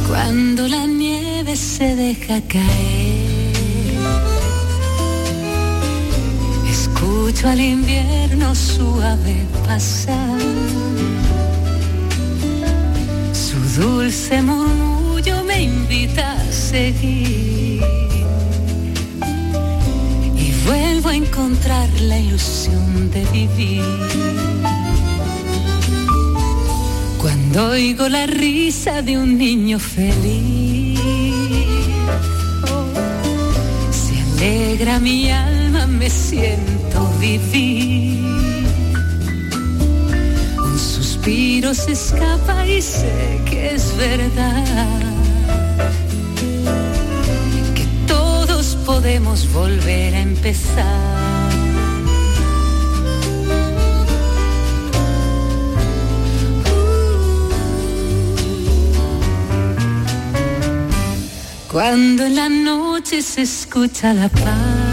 Cuando la nieve se deja caer, escucho al invierno suave pasar. Su dulce murmullo me invita a seguir. Vuelvo a encontrar la ilusión de vivir. Cuando oigo la risa de un niño feliz, oh, se alegra mi alma, me siento vivir. Un suspiro se escapa y sé que es verdad. Volver a empezar. Cuando en la noche se escucha la paz.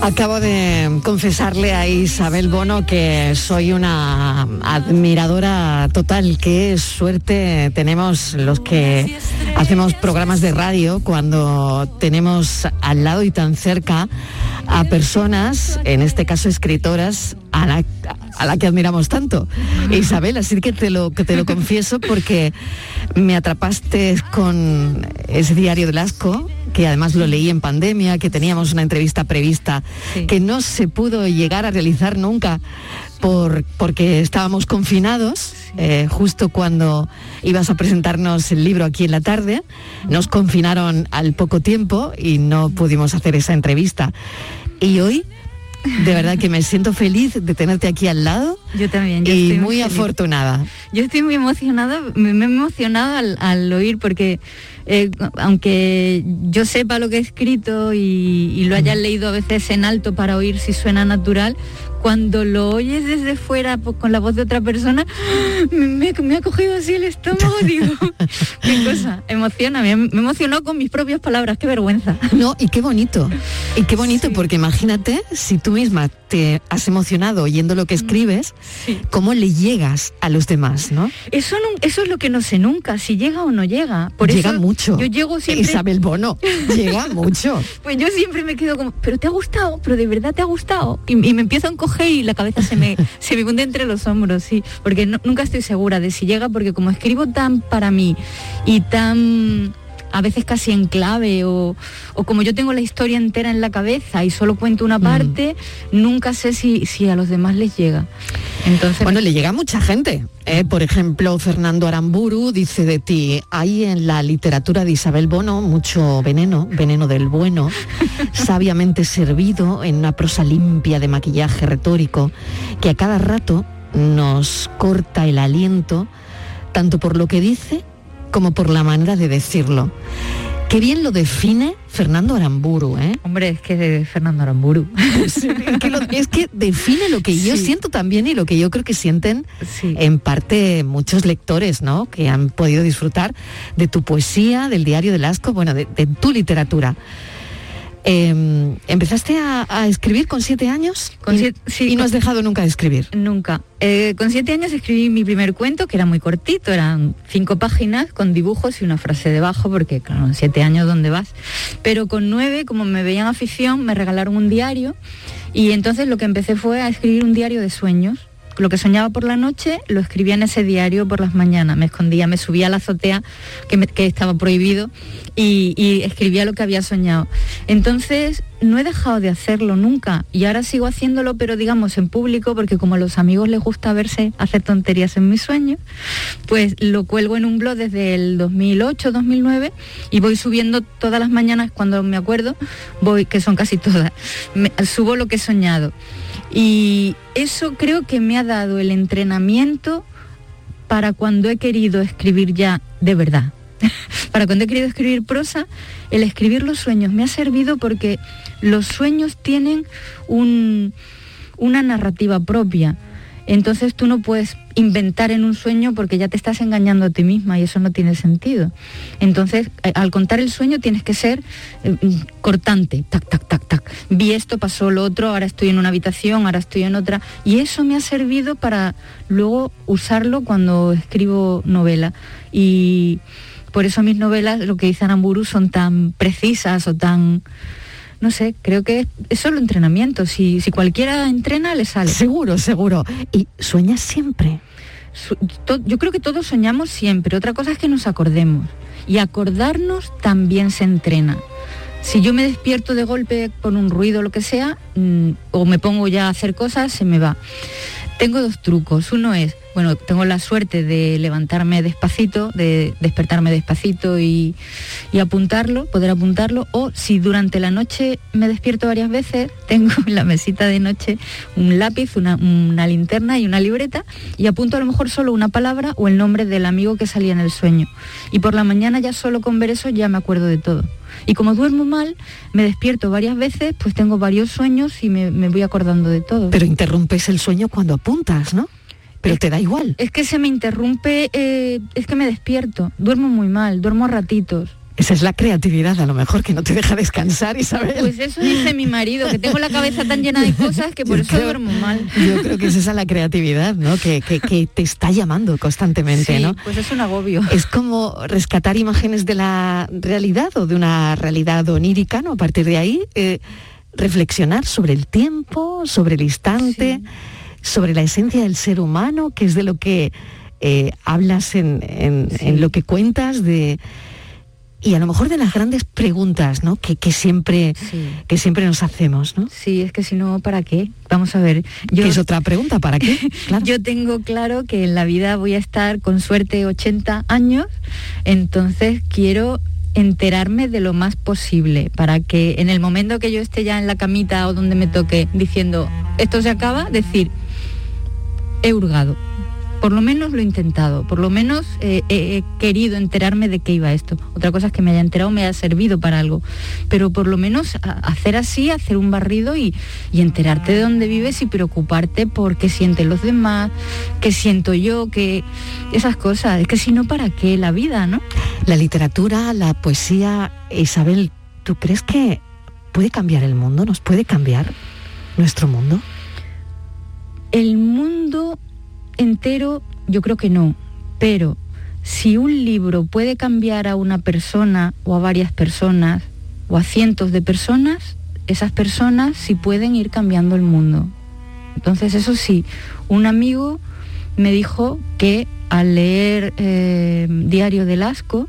Acabo de confesarle a Isabel Bono que soy una admiradora total. Qué suerte tenemos los que hacemos programas de radio cuando tenemos al lado y tan cerca a personas, en este caso escritoras, a la, a la que admiramos tanto. Isabel, así que te lo, que te lo confieso porque me atrapaste con ese diario del asco, que además lo leí en pandemia, que teníamos una entrevista prevista que no se pudo llegar a realizar nunca por, porque estábamos confinados, eh, justo cuando ibas a presentarnos el libro aquí en la tarde, nos confinaron al poco tiempo y no pudimos hacer esa entrevista. Y hoy, de verdad que me siento feliz de tenerte aquí al lado Yo también. Yo y estoy muy afortunada. Yo estoy muy emocionada, me, me he emocionado al, al oír porque eh, aunque yo sepa lo que he escrito y, y lo haya leído a veces en alto para oír si suena natural, cuando lo oyes desde fuera pues, con la voz de otra persona, me, me- ha cogido así el estómago, digo, qué cosa, emociona, me, me emocionó con mis propias palabras, qué vergüenza. No, y qué bonito. Y qué bonito, porque imagínate si tú misma te has emocionado oyendo lo que escribes, cómo le llegas a los demás, ¿no? Eso, nun- eso es lo que no sé nunca, si llega o no llega. Por llega eso mucho. Yo llego siempre... Isabel Bono, llega mucho. Pues yo siempre me quedo como, pero te ha gustado, pero de verdad te ha gustado. Y, y me empiezo a encoger y la cabeza se me, se me hunde entre los hombros, sí. Porque no- nunca estoy segura de si llega, porque como escribo tan para mí y tan a veces casi en clave o, o como yo tengo la historia entera en la cabeza y solo cuento una parte, nunca sé si, si a los demás les llega. Entonces, Bueno, le llega a mucha gente. ¿eh? Por ejemplo, Fernando Aramburu dice de ti, hay en la literatura de Isabel Bono mucho veneno, veneno del bueno, sabiamente servido en una prosa limpia de maquillaje retórico, que a cada rato nos corta el aliento, tanto por lo que dice como por la manera de decirlo. Qué bien lo define Fernando Aramburu, ¿eh? Hombre, es que de Fernando Aramburu. es, que lo- es que define lo que yo Sí. siento también y lo que yo creo que sienten en parte muchos lectores, ¿no? Que han podido disfrutar de tu poesía, del diario del asco, bueno, de, de tu literatura. Eh, ¿Empezaste a, a escribir con siete años? Con y, siete- sí, y no has dejado nunca de escribir. Nunca. Eh, con siete años escribí mi primer cuento, que era muy cortito, eran cinco páginas con dibujos y una frase debajo, porque claro, en siete años ¿dónde vas? Pero con nueve, como me veían afición, me regalaron un diario y entonces lo que empecé fue a escribir un diario de sueños. Lo que soñaba por la noche lo escribía en ese diario por las mañanas. Me escondía, me subía a la azotea, que, que estaba prohibido, y escribía lo que había soñado. Entonces, no he dejado de hacerlo nunca y ahora sigo haciéndolo, pero digamos en público, porque como a los amigos les gusta verse hacer tonterías en mis sueños, pues lo cuelgo en un blog desde el 2008, 2009 y voy subiendo todas las mañanas cuando me acuerdo, voy, que son casi todas, subo lo que he soñado. Y eso creo que me ha dado el entrenamiento para cuando he querido escribir ya de verdad. para cuando he querido escribir prosa, el escribir los sueños me ha servido porque los sueños tienen un- una narrativa propia. Entonces tú no puedes inventar en un sueño porque ya te estás engañando a ti misma y eso no tiene sentido. Entonces, eh, al contar el sueño tienes que ser eh, cortante, tac, tac, tac, tac. Vi esto, pasó lo otro, ahora estoy en una habitación, ahora estoy en otra. Y eso me ha servido para luego usarlo cuando escribo novela. Y por eso mis novelas, lo que dice Aramburu, son tan precisas o tan... No sé, creo que es solo entrenamiento. Si, si cualquiera entrena, le sale. Seguro, seguro. ¿Y sueñas siempre? Su- to- yo creo que todos soñamos siempre. Otra cosa es que nos acordemos. Y acordarnos también se entrena. Si yo me despierto de golpe con un ruido o lo que sea, mm, o me pongo ya a hacer cosas, se me va. Tengo dos trucos. Uno es, bueno, tengo la suerte de levantarme despacito, de despertarme despacito y, apuntarlo, poder apuntarlo. O si durante la noche me despierto varias veces, tengo en la mesita de noche un lápiz, una linterna y una libreta y apunto a lo mejor solo una palabra o el nombre del amigo que salía en el sueño. Y por la mañana ya solo con ver eso ya me acuerdo de todo. Y como duermo mal, me despierto varias veces, pues tengo varios sueños y me, me voy acordando de todo. Pero interrumpes el sueño cuando apuntas, ¿no? Pero te da igual. Es que se me interrumpe, eh, es que me despierto, duermo muy mal, duermo a ratitos. Esa es la creatividad, a lo mejor, que no te deja descansar, Isabel. Pues eso dice mi marido, que tengo la cabeza tan llena de cosas que por Yo eso creo- duermo mal. Yo creo que es esa la creatividad, ¿no? Que, que- que te está llamando constantemente, Sí, ¿no? pues es un agobio. Es como rescatar imágenes de la realidad o de una realidad onírica, ¿no? A partir de ahí, eh, reflexionar sobre el tiempo, sobre el instante, sobre la esencia del ser humano, que es de lo que eh, hablas en, en- en lo que cuentas, de y a lo mejor de las grandes preguntas, ¿no? Que, que siempre que siempre nos hacemos, ¿no? Sí, es que si no, ¿para qué? Vamos a ver. Yo, Que es otra pregunta, ¿para qué? Claro. Yo tengo claro que en la vida voy a estar con suerte 80 años, entonces quiero enterarme de lo más posible para que en el momento que yo esté ya en la camita o donde me toque diciendo esto se acaba, decir he hurgado. Por lo menos lo he intentado, por lo menos eh, he querido enterarme de qué iba esto. Otra cosa es que me haya enterado, me haya servido para algo. Pero por lo menos hacer así, hacer un barrido y, y enterarte de dónde vives y preocuparte por qué sienten los demás, qué siento yo, que esas cosas. Es que si no, ¿para qué la vida, no? La literatura, la poesía, Isabel, ¿tú crees que puede cambiar el mundo? ¿Nos puede cambiar nuestro mundo? El mundo entero yo creo que no, pero si un libro puede cambiar a una persona o a varias personas o a cientos de personas, esas personas sí pueden ir cambiando el mundo. Entonces, eso sí, un amigo me dijo que al leer eh, Diario del Asco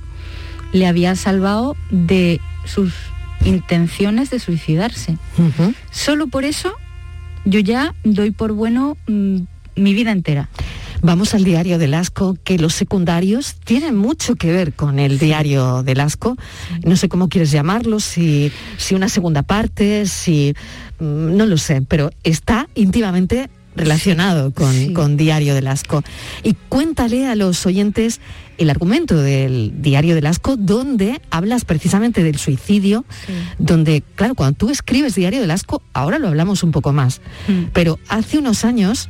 le había salvado de sus intenciones de suicidarse. Solo por eso yo ya doy por bueno mm, mi vida entera. Vamos al diario del asco, que los secundarios tienen mucho que ver con el diario del asco. No sé cómo quieres llamarlo, si, si una segunda parte, si... Mm, no lo sé, pero está íntimamente relacionado con, con, Diario del Asco. Y cuéntale a los oyentes el argumento del Diario del Asco, donde hablas precisamente del suicidio, donde, claro, cuando tú escribes Diario del Asco, ahora lo hablamos un poco más, mm. pero hace unos años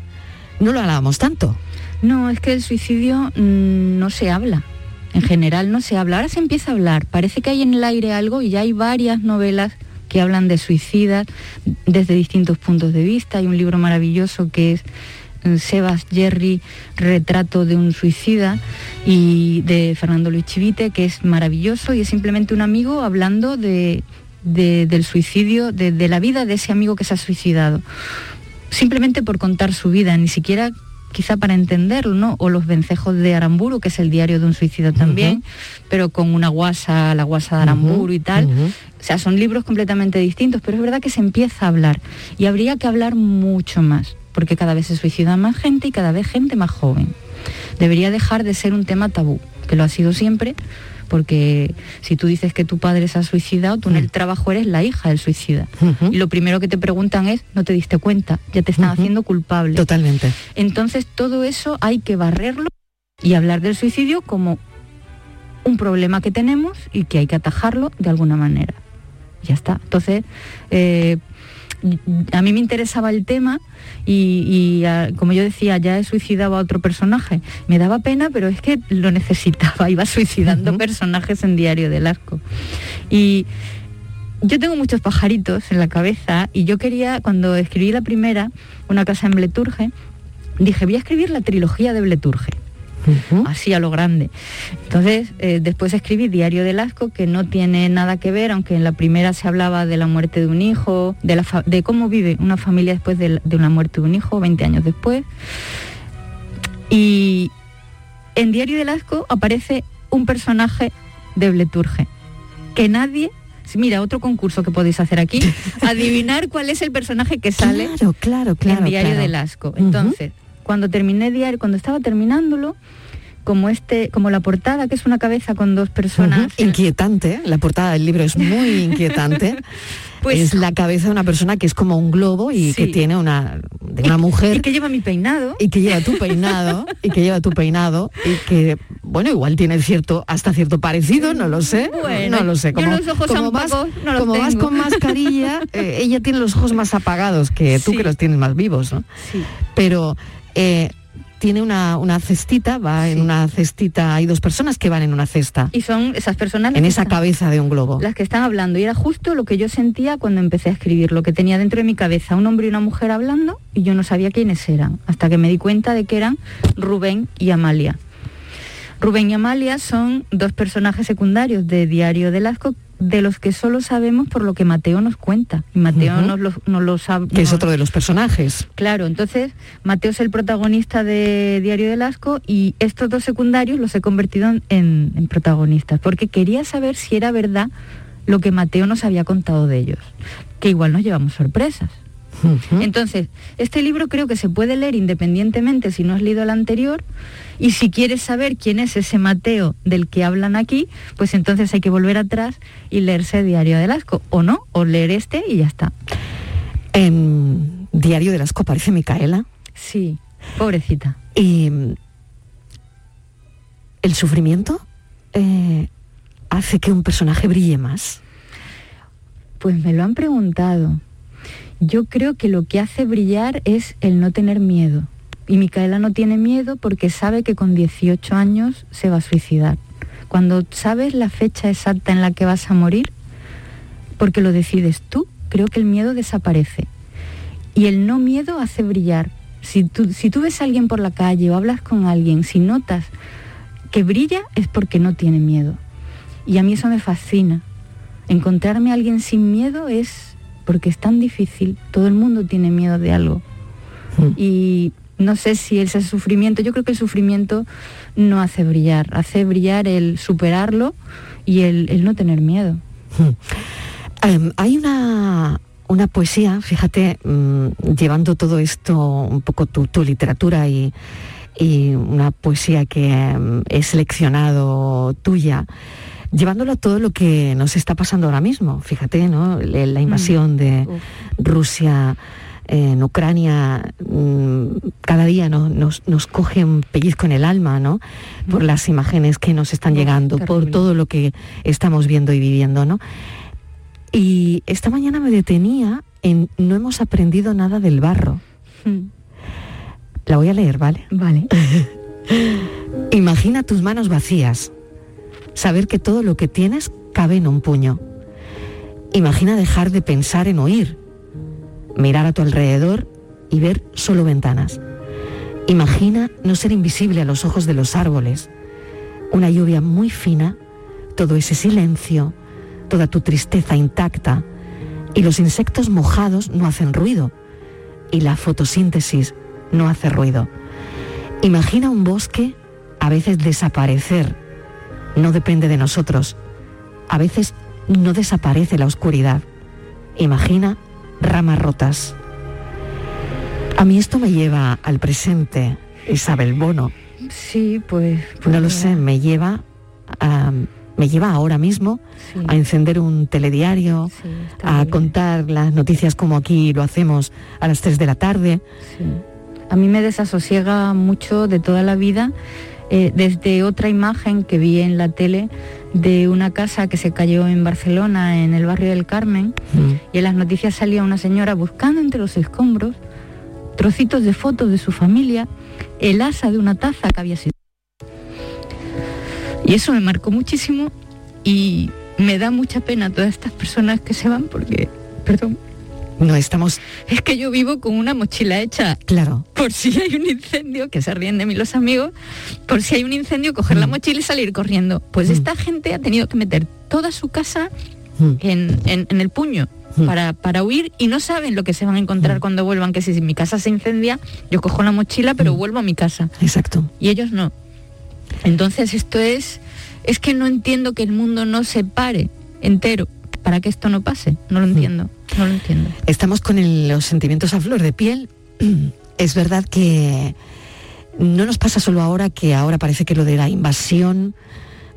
no lo hablábamos tanto. No, es que el suicidio mm, no se habla. En general no se habla. Ahora se empieza a hablar. Parece que hay en el aire algo y ya hay varias novelas que hablan de suicidas desde distintos puntos de vista. Hay un libro maravilloso que es mm, Sebas Jerry, Retrato de un suicida, y de Fernando Luis Chivite, que es maravilloso y es simplemente un amigo hablando de, del suicidio, de, de la vida de ese amigo que se ha suicidado simplemente por contar su vida, ni siquiera quizá para entenderlo, ¿no? O los vencejos de Aramburu, que es el diario de un suicida también, pero con una guasa, la guasa de Aramburu y tal. O sea, son libros completamente distintos, pero es verdad que se empieza a hablar y habría que hablar mucho más, porque cada vez se suicida más gente y cada vez gente más joven. Debería dejar de ser un tema tabú, que lo ha sido siempre, porque si tú dices que tu padre se ha suicidado, tú en el mm. trabajo eres la hija del suicida. Y lo primero que te preguntan es, no te diste cuenta, ya te están haciendo culpable. Totalmente. Entonces todo eso hay que barrerlo y hablar del suicidio como un problema que tenemos y que hay que atajarlo de alguna manera. Ya está. Entonces, eh, a mí me interesaba el tema y, como yo decía, ya he suicidado a otro personaje. Me daba pena, pero es que lo necesitaba, iba suicidando personajes en Diario del Arco. Y yo tengo muchos pajaritos en la cabeza y yo quería, cuando escribí la primera, Una casa en Bleturge, dije, voy a escribir la trilogía de Bleturge así a lo grande. Entonces, eh, después escribí Diario del Asco, que no tiene nada que ver, aunque en la primera se hablaba de la muerte de un hijo, de, la de cómo vive una familia después de, de una muerte de un hijo, 20 años después. Y en Diario del Asco aparece un personaje de Bleturge, que nadie mira, otro concurso que podéis hacer aquí, adivinar cuál es el personaje que sale claro, claro, en Diario del Asco. Entonces, cuando terminé diario, cuando estaba terminándolo, como este, como la portada, que es una cabeza con dos personas. Inquietante, la portada del libro es muy inquietante. Pues, es la cabeza de una persona que es como un globo y que tiene una de una mujer y que lleva mi peinado y que lleva tu peinado y que lleva tu peinado y que bueno igual tiene cierto hasta cierto parecido no lo sé bueno, no lo sé como, los ojos como, vas, como vas con mascarilla eh, ella tiene los ojos más apagados que tú que los tienes más vivos ¿no? sí. pero eh, tiene una, cestita, va en una cestita, hay dos personas que van en una cesta. Y son esas personas... en esa cabeza de un globo. Las que están hablando. Y era justo lo que yo sentía cuando empecé a escribir, lo que tenía dentro de mi cabeza, un hombre y una mujer hablando, y yo no sabía quiénes eran, hasta que me di cuenta de que eran Rubén y Amalia. Rubén y Amalia son dos personajes secundarios de Diario de Lasco de los que solo sabemos por lo que Mateo nos cuenta. Y Mateo nos, lo, sabe. Que es otro de los personajes. Claro, entonces Mateo es el protagonista de Diario de Lasco y estos dos secundarios los he convertido en, protagonistas, porque quería saber si era verdad lo que Mateo nos había contado de ellos, que igual nos llevamos sorpresas. Entonces, este libro creo que se puede leer independientemente si no has leído el anterior y si quieres saber quién es ese Mateo del que hablan aquí, pues entonces hay que volver atrás y leerse Diario de Lasco, o no, o leer este y ya está. En Diario de Lasco aparece Micaela. Sí, Pobrecita. Y mm, el sufrimiento eh, hace que un personaje brille más. Pues me lo han preguntado. Yo creo que lo que hace brillar es el no tener miedo. Y Micaela no tiene miedo porque sabe que con 18 años se va a suicidar. Cuando sabes la fecha exacta en la que vas a morir, porque lo decides tú, creo que el miedo desaparece. Y el no miedo hace brillar. Si tú, si tú ves a alguien por la calle o hablas con alguien, si notas que brilla es porque no tiene miedo. Y a mí eso me fascina. Encontrarme a alguien sin miedo es porque es tan difícil. Todo el mundo tiene miedo de algo. Y no sé si ese sufrimiento, yo creo que el sufrimiento no hace brillar, hace brillar el superarlo y el, el no tener miedo. Em, hay una, una poesía, fíjate, mm, llevando todo esto, un poco tu, tu literatura y, y una poesía que em, he seleccionado tuya, llevándolo a todo lo que nos está pasando ahora mismo. Fíjate, ¿no? La la invasión de Rusia en Ucrania mm, cada día no- nos, nos coge un pellizco en el alma, ¿no? Por las imágenes que nos están llegando, por todo lo que estamos viendo y viviendo, ¿no? Y esta mañana me detenía en no hemos aprendido nada del barro. La voy a leer, ¿vale? Vale. Imagina tus manos vacías. Saber que todo lo que tienes cabe en un puño. Imagina dejar de pensar en oír. Mirar a tu alrededor y ver solo ventanas. Imagina no ser invisible a los ojos de los árboles. Una lluvia muy fina, todo ese silencio, toda tu tristeza intacta. Y los insectos mojados no hacen ruido. Y la fotosíntesis no hace ruido. Imagina un bosque a veces desaparecer. No depende de nosotros. A veces no desaparece la oscuridad. Imagina ramas rotas. A mí esto me lleva al presente, Isabel Bono. Sí, pues... no lo sé, me lleva a, me lleva ahora mismo a encender un telediario, a contar las noticias como aquí lo hacemos a las 3 de la tarde. A mí me desasosiega mucho de toda la vida, eh, desde otra imagen que vi en la tele de una casa que se cayó en Barcelona, en el barrio del Carmen, y en las noticias salía una señora buscando entre los escombros trocitos de fotos de su familia, el asa de una taza que había sido. Y eso me marcó muchísimo y me da mucha pena a todas estas personas que se van porque, perdón, no estamos... Es que yo vivo con una mochila hecha. Claro. Por si hay un incendio, que se ríen de mí los amigos, por si hay un incendio, coger la mochila y salir corriendo. Pues esta gente ha tenido que meter toda su casa en, en- en el puño. Para, para huir y no saben lo que se van a encontrar cuando vuelvan, que si mi casa se incendia, yo cojo la mochila pero vuelvo a mi casa. Exacto. Y ellos no. Entonces esto es, es que no entiendo que el mundo no se pare entero para que esto no pase. No lo entiendo, no lo entiendo. Estamos con el- los sentimientos a flor de piel. Es verdad que no nos pasa solo ahora, que ahora parece que lo de la invasión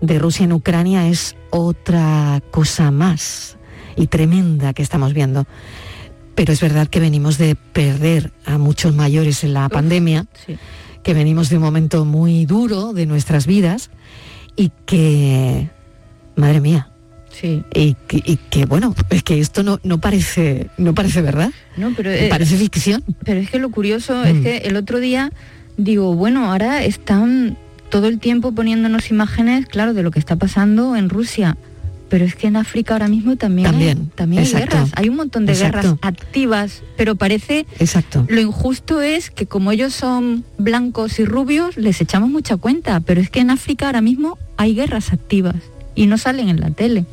de Rusia en Ucrania es otra cosa más y tremenda que estamos viendo. Pero es verdad que venimos de perder a muchos mayores en la pandemia, que venimos de un momento muy duro de nuestras vidas y que, madre mía, Sí. y que, y que, bueno, es que esto no, no parece, no parece verdad. No, pero eh, parece ficción. Pero es que lo curioso Mm. es que el otro día digo, bueno, ahora están todo el tiempo poniéndonos imágenes, claro, de lo que está pasando en Rusia. Pero es que en África ahora mismo también, También, hay, también hay guerras. Hay un montón de Exacto. guerras activas, pero parece Exacto. lo injusto es que como ellos son blancos y rubios, les echamos mucha cuenta. Pero es que en África ahora mismo hay guerras activas y no salen en la tele.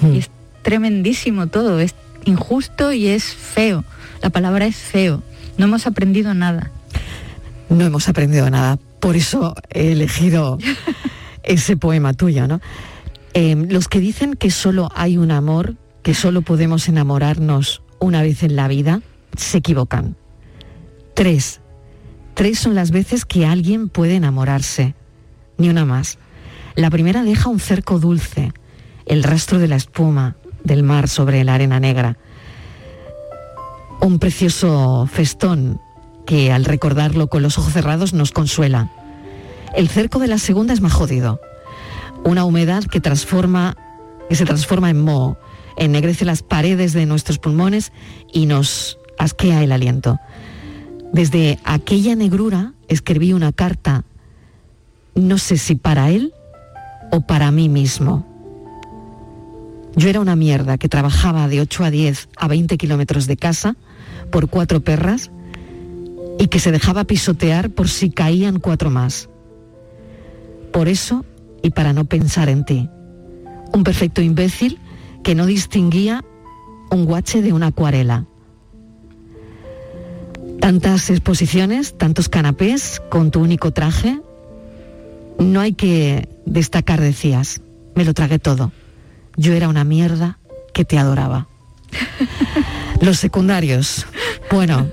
Hmm. Y es tremendísimo todo, es injusto y es feo. La palabra es feo. No hemos aprendido nada. No hemos aprendido nada. Por eso he elegido ese poema tuyo, ¿no? Eh, los que dicen que solo hay un amor, que solo podemos enamorarnos una vez en la vida, se equivocan. Tres. Tres son las veces que alguien puede enamorarse. Ni una más. La primera deja un cerco dulce, el rastro de la espuma del mar sobre la arena negra. Un precioso festón que al recordarlo con los ojos cerrados nos consuela. El cerco de la segunda es más jodido. Una humedad que transforma, se transforma en moho, ennegrece las paredes de nuestros pulmones y nos asquea el aliento. Desde aquella negrura escribí una carta, no sé si para él o para mí mismo. Yo era una mierda que trabajaba de 8 a 10 a 20 kilómetros de casa por cuatro perras y que se dejaba pisotear por si caían cuatro más. Por eso y para no pensar en ti. Un perfecto imbécil que no distinguía un guache de una acuarela. Tantas exposiciones, tantos canapés con tu único traje. No hay que destacar, decías. Me lo tragué todo. Yo era una mierda que te adoraba. Los secundarios. Bueno,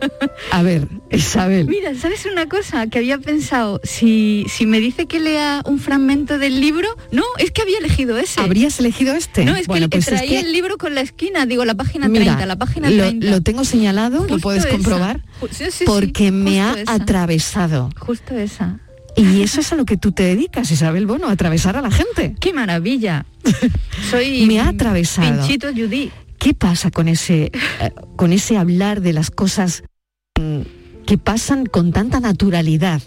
a ver, Isabel. Mira, ¿sabes una cosa que había pensado? Si, si me dice que lea un fragmento del libro, no, es que había elegido ese. ¿Habrías elegido este? No, es Bueno, que pues es traía que- el libro con la esquina, digo, la página Mira, 30, la página lo, 30. lo tengo señalado, lo puedes esa. comprobar, sí, sí, sí, porque me ha esa. atravesado. Justo esa. Y eso es a lo que tú te dedicas, Isabel Bono, a atravesar a la gente. ¡Qué maravilla! Soy Me ha atravesado. Pinchito Judy. ¿Qué pasa con ese, eh, con ese hablar de las cosas mm, que pasan con tanta naturalidad?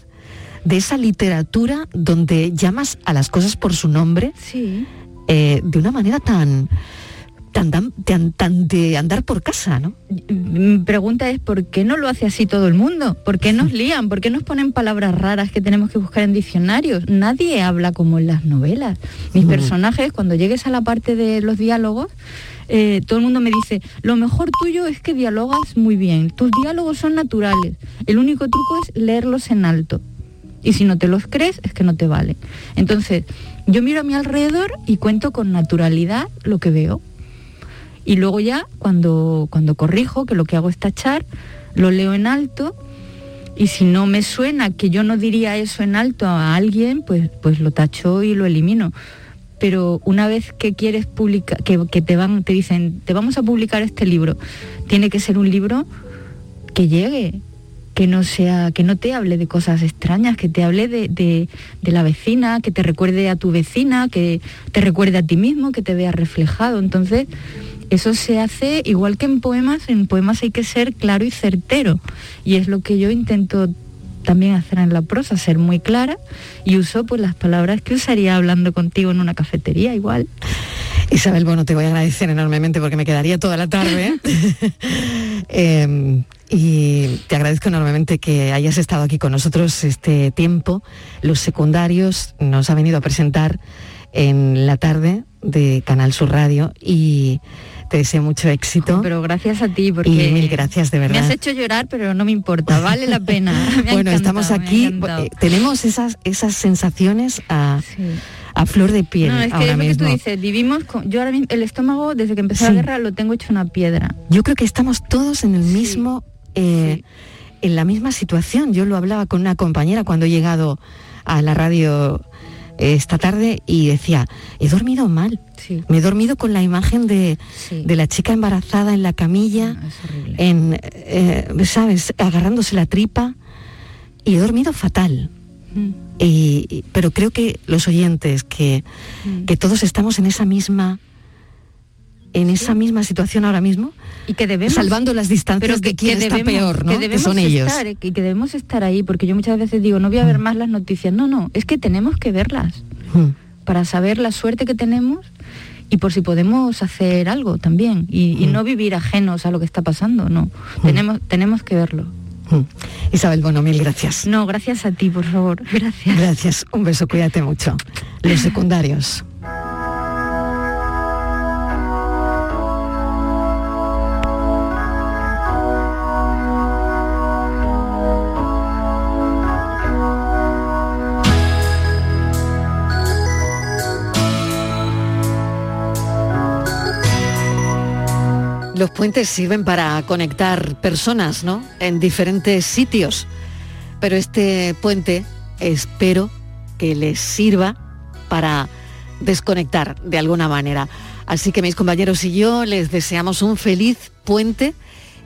De esa literatura donde llamas a las cosas por su nombre Sí. eh, de una manera tan, tan, tan, tan- tan de andar por casa, ¿no? Mi pregunta es ¿por qué no lo hace así todo el mundo? ¿Por qué nos lían? ¿Por qué nos ponen palabras raras que tenemos que buscar en diccionarios? Nadie habla como en las novelas. Mis Mm. personajes, cuando llegues a la parte de los diálogos, eh, todo el mundo me dice, lo mejor tuyo es que dialogas muy bien, tus diálogos son naturales, el único truco es leerlos en alto. Y si no te los crees, es que no te vale. Entonces, yo miro a mi alrededor y cuento con naturalidad lo que veo. Y luego ya, cuando, cuando corrijo, que lo que hago es tachar, lo leo en alto. Y si no me suena que yo no diría eso en alto a alguien, pues, pues lo tacho y lo elimino. Pero una vez que quieres publicar, que, te van, te dicen, te vamos a publicar este libro, tiene que ser un libro que llegue, que no sea, que no te hable de cosas extrañas, que te hable de, de- de la vecina, que te recuerde a tu vecina, que te recuerde a ti mismo, que te vea reflejado. Entonces, eso se hace igual que en poemas, en poemas hay que ser claro y certero. Y es lo que yo intento también hacer en la prosa, ser muy clara y uso pues las palabras que usaría hablando contigo en una cafetería igual. Isabel, bueno, te voy a agradecer enormemente porque me quedaría toda la tarde. Eh, y te agradezco enormemente que hayas estado aquí con nosotros este tiempo. Los secundarios nos ha venido a presentar en la tarde de Canal Sur Radio y te deseo mucho éxito. Pero gracias a ti porque Y mil gracias, de me verdad. has hecho llorar, pero no me importa, vale la pena. Me bueno, estamos me aquí, eh, tenemos esas, esas sensaciones a, a flor de piel No, es que ahora es lo que mismo. tú dices, vivimos con, yo ahora mismo, el estómago desde que empezó Sí. la guerra lo tengo hecho una piedra. Yo creo que estamos todos en el mismo, eh, en la misma situación. Yo lo hablaba con una compañera cuando he llegado a la radio esta tarde y decía, he dormido mal. Me he dormido con la imagen de, de la chica embarazada en la camilla, en, eh, ¿sabes?, agarrándose la tripa. Y he dormido fatal. Y- y- pero creo que los oyentes, que, que todos estamos en esa misma en esa misma situación ahora mismo y que debemos salvando las distancias de quién está peor, ¿no? que Que, debemos son ellos. estar, eh, que, que debemos estar ahí, porque yo muchas veces digo, no voy a ver más las noticias. No, no, es que tenemos que verlas Mm. para saber la suerte que tenemos y por si podemos hacer algo también y, Mm. y no vivir ajenos a lo que está pasando, no. Tenemos, tenemos que verlo. Isabel Bono, mil gracias. No, gracias a ti, por favor. Gracias. Gracias, un beso, cuídate mucho. Los secundarios. Los puentes sirven para conectar personas, ¿no? En diferentes sitios. Pero este puente espero que les sirva para desconectar de alguna manera. Así que mis compañeros y yo les deseamos un feliz puente,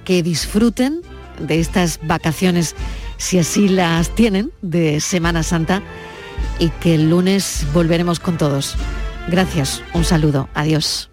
que disfruten de estas vacaciones, si así las tienen, de Semana Santa, y que el lunes volveremos con todos. Gracias, un saludo, adiós.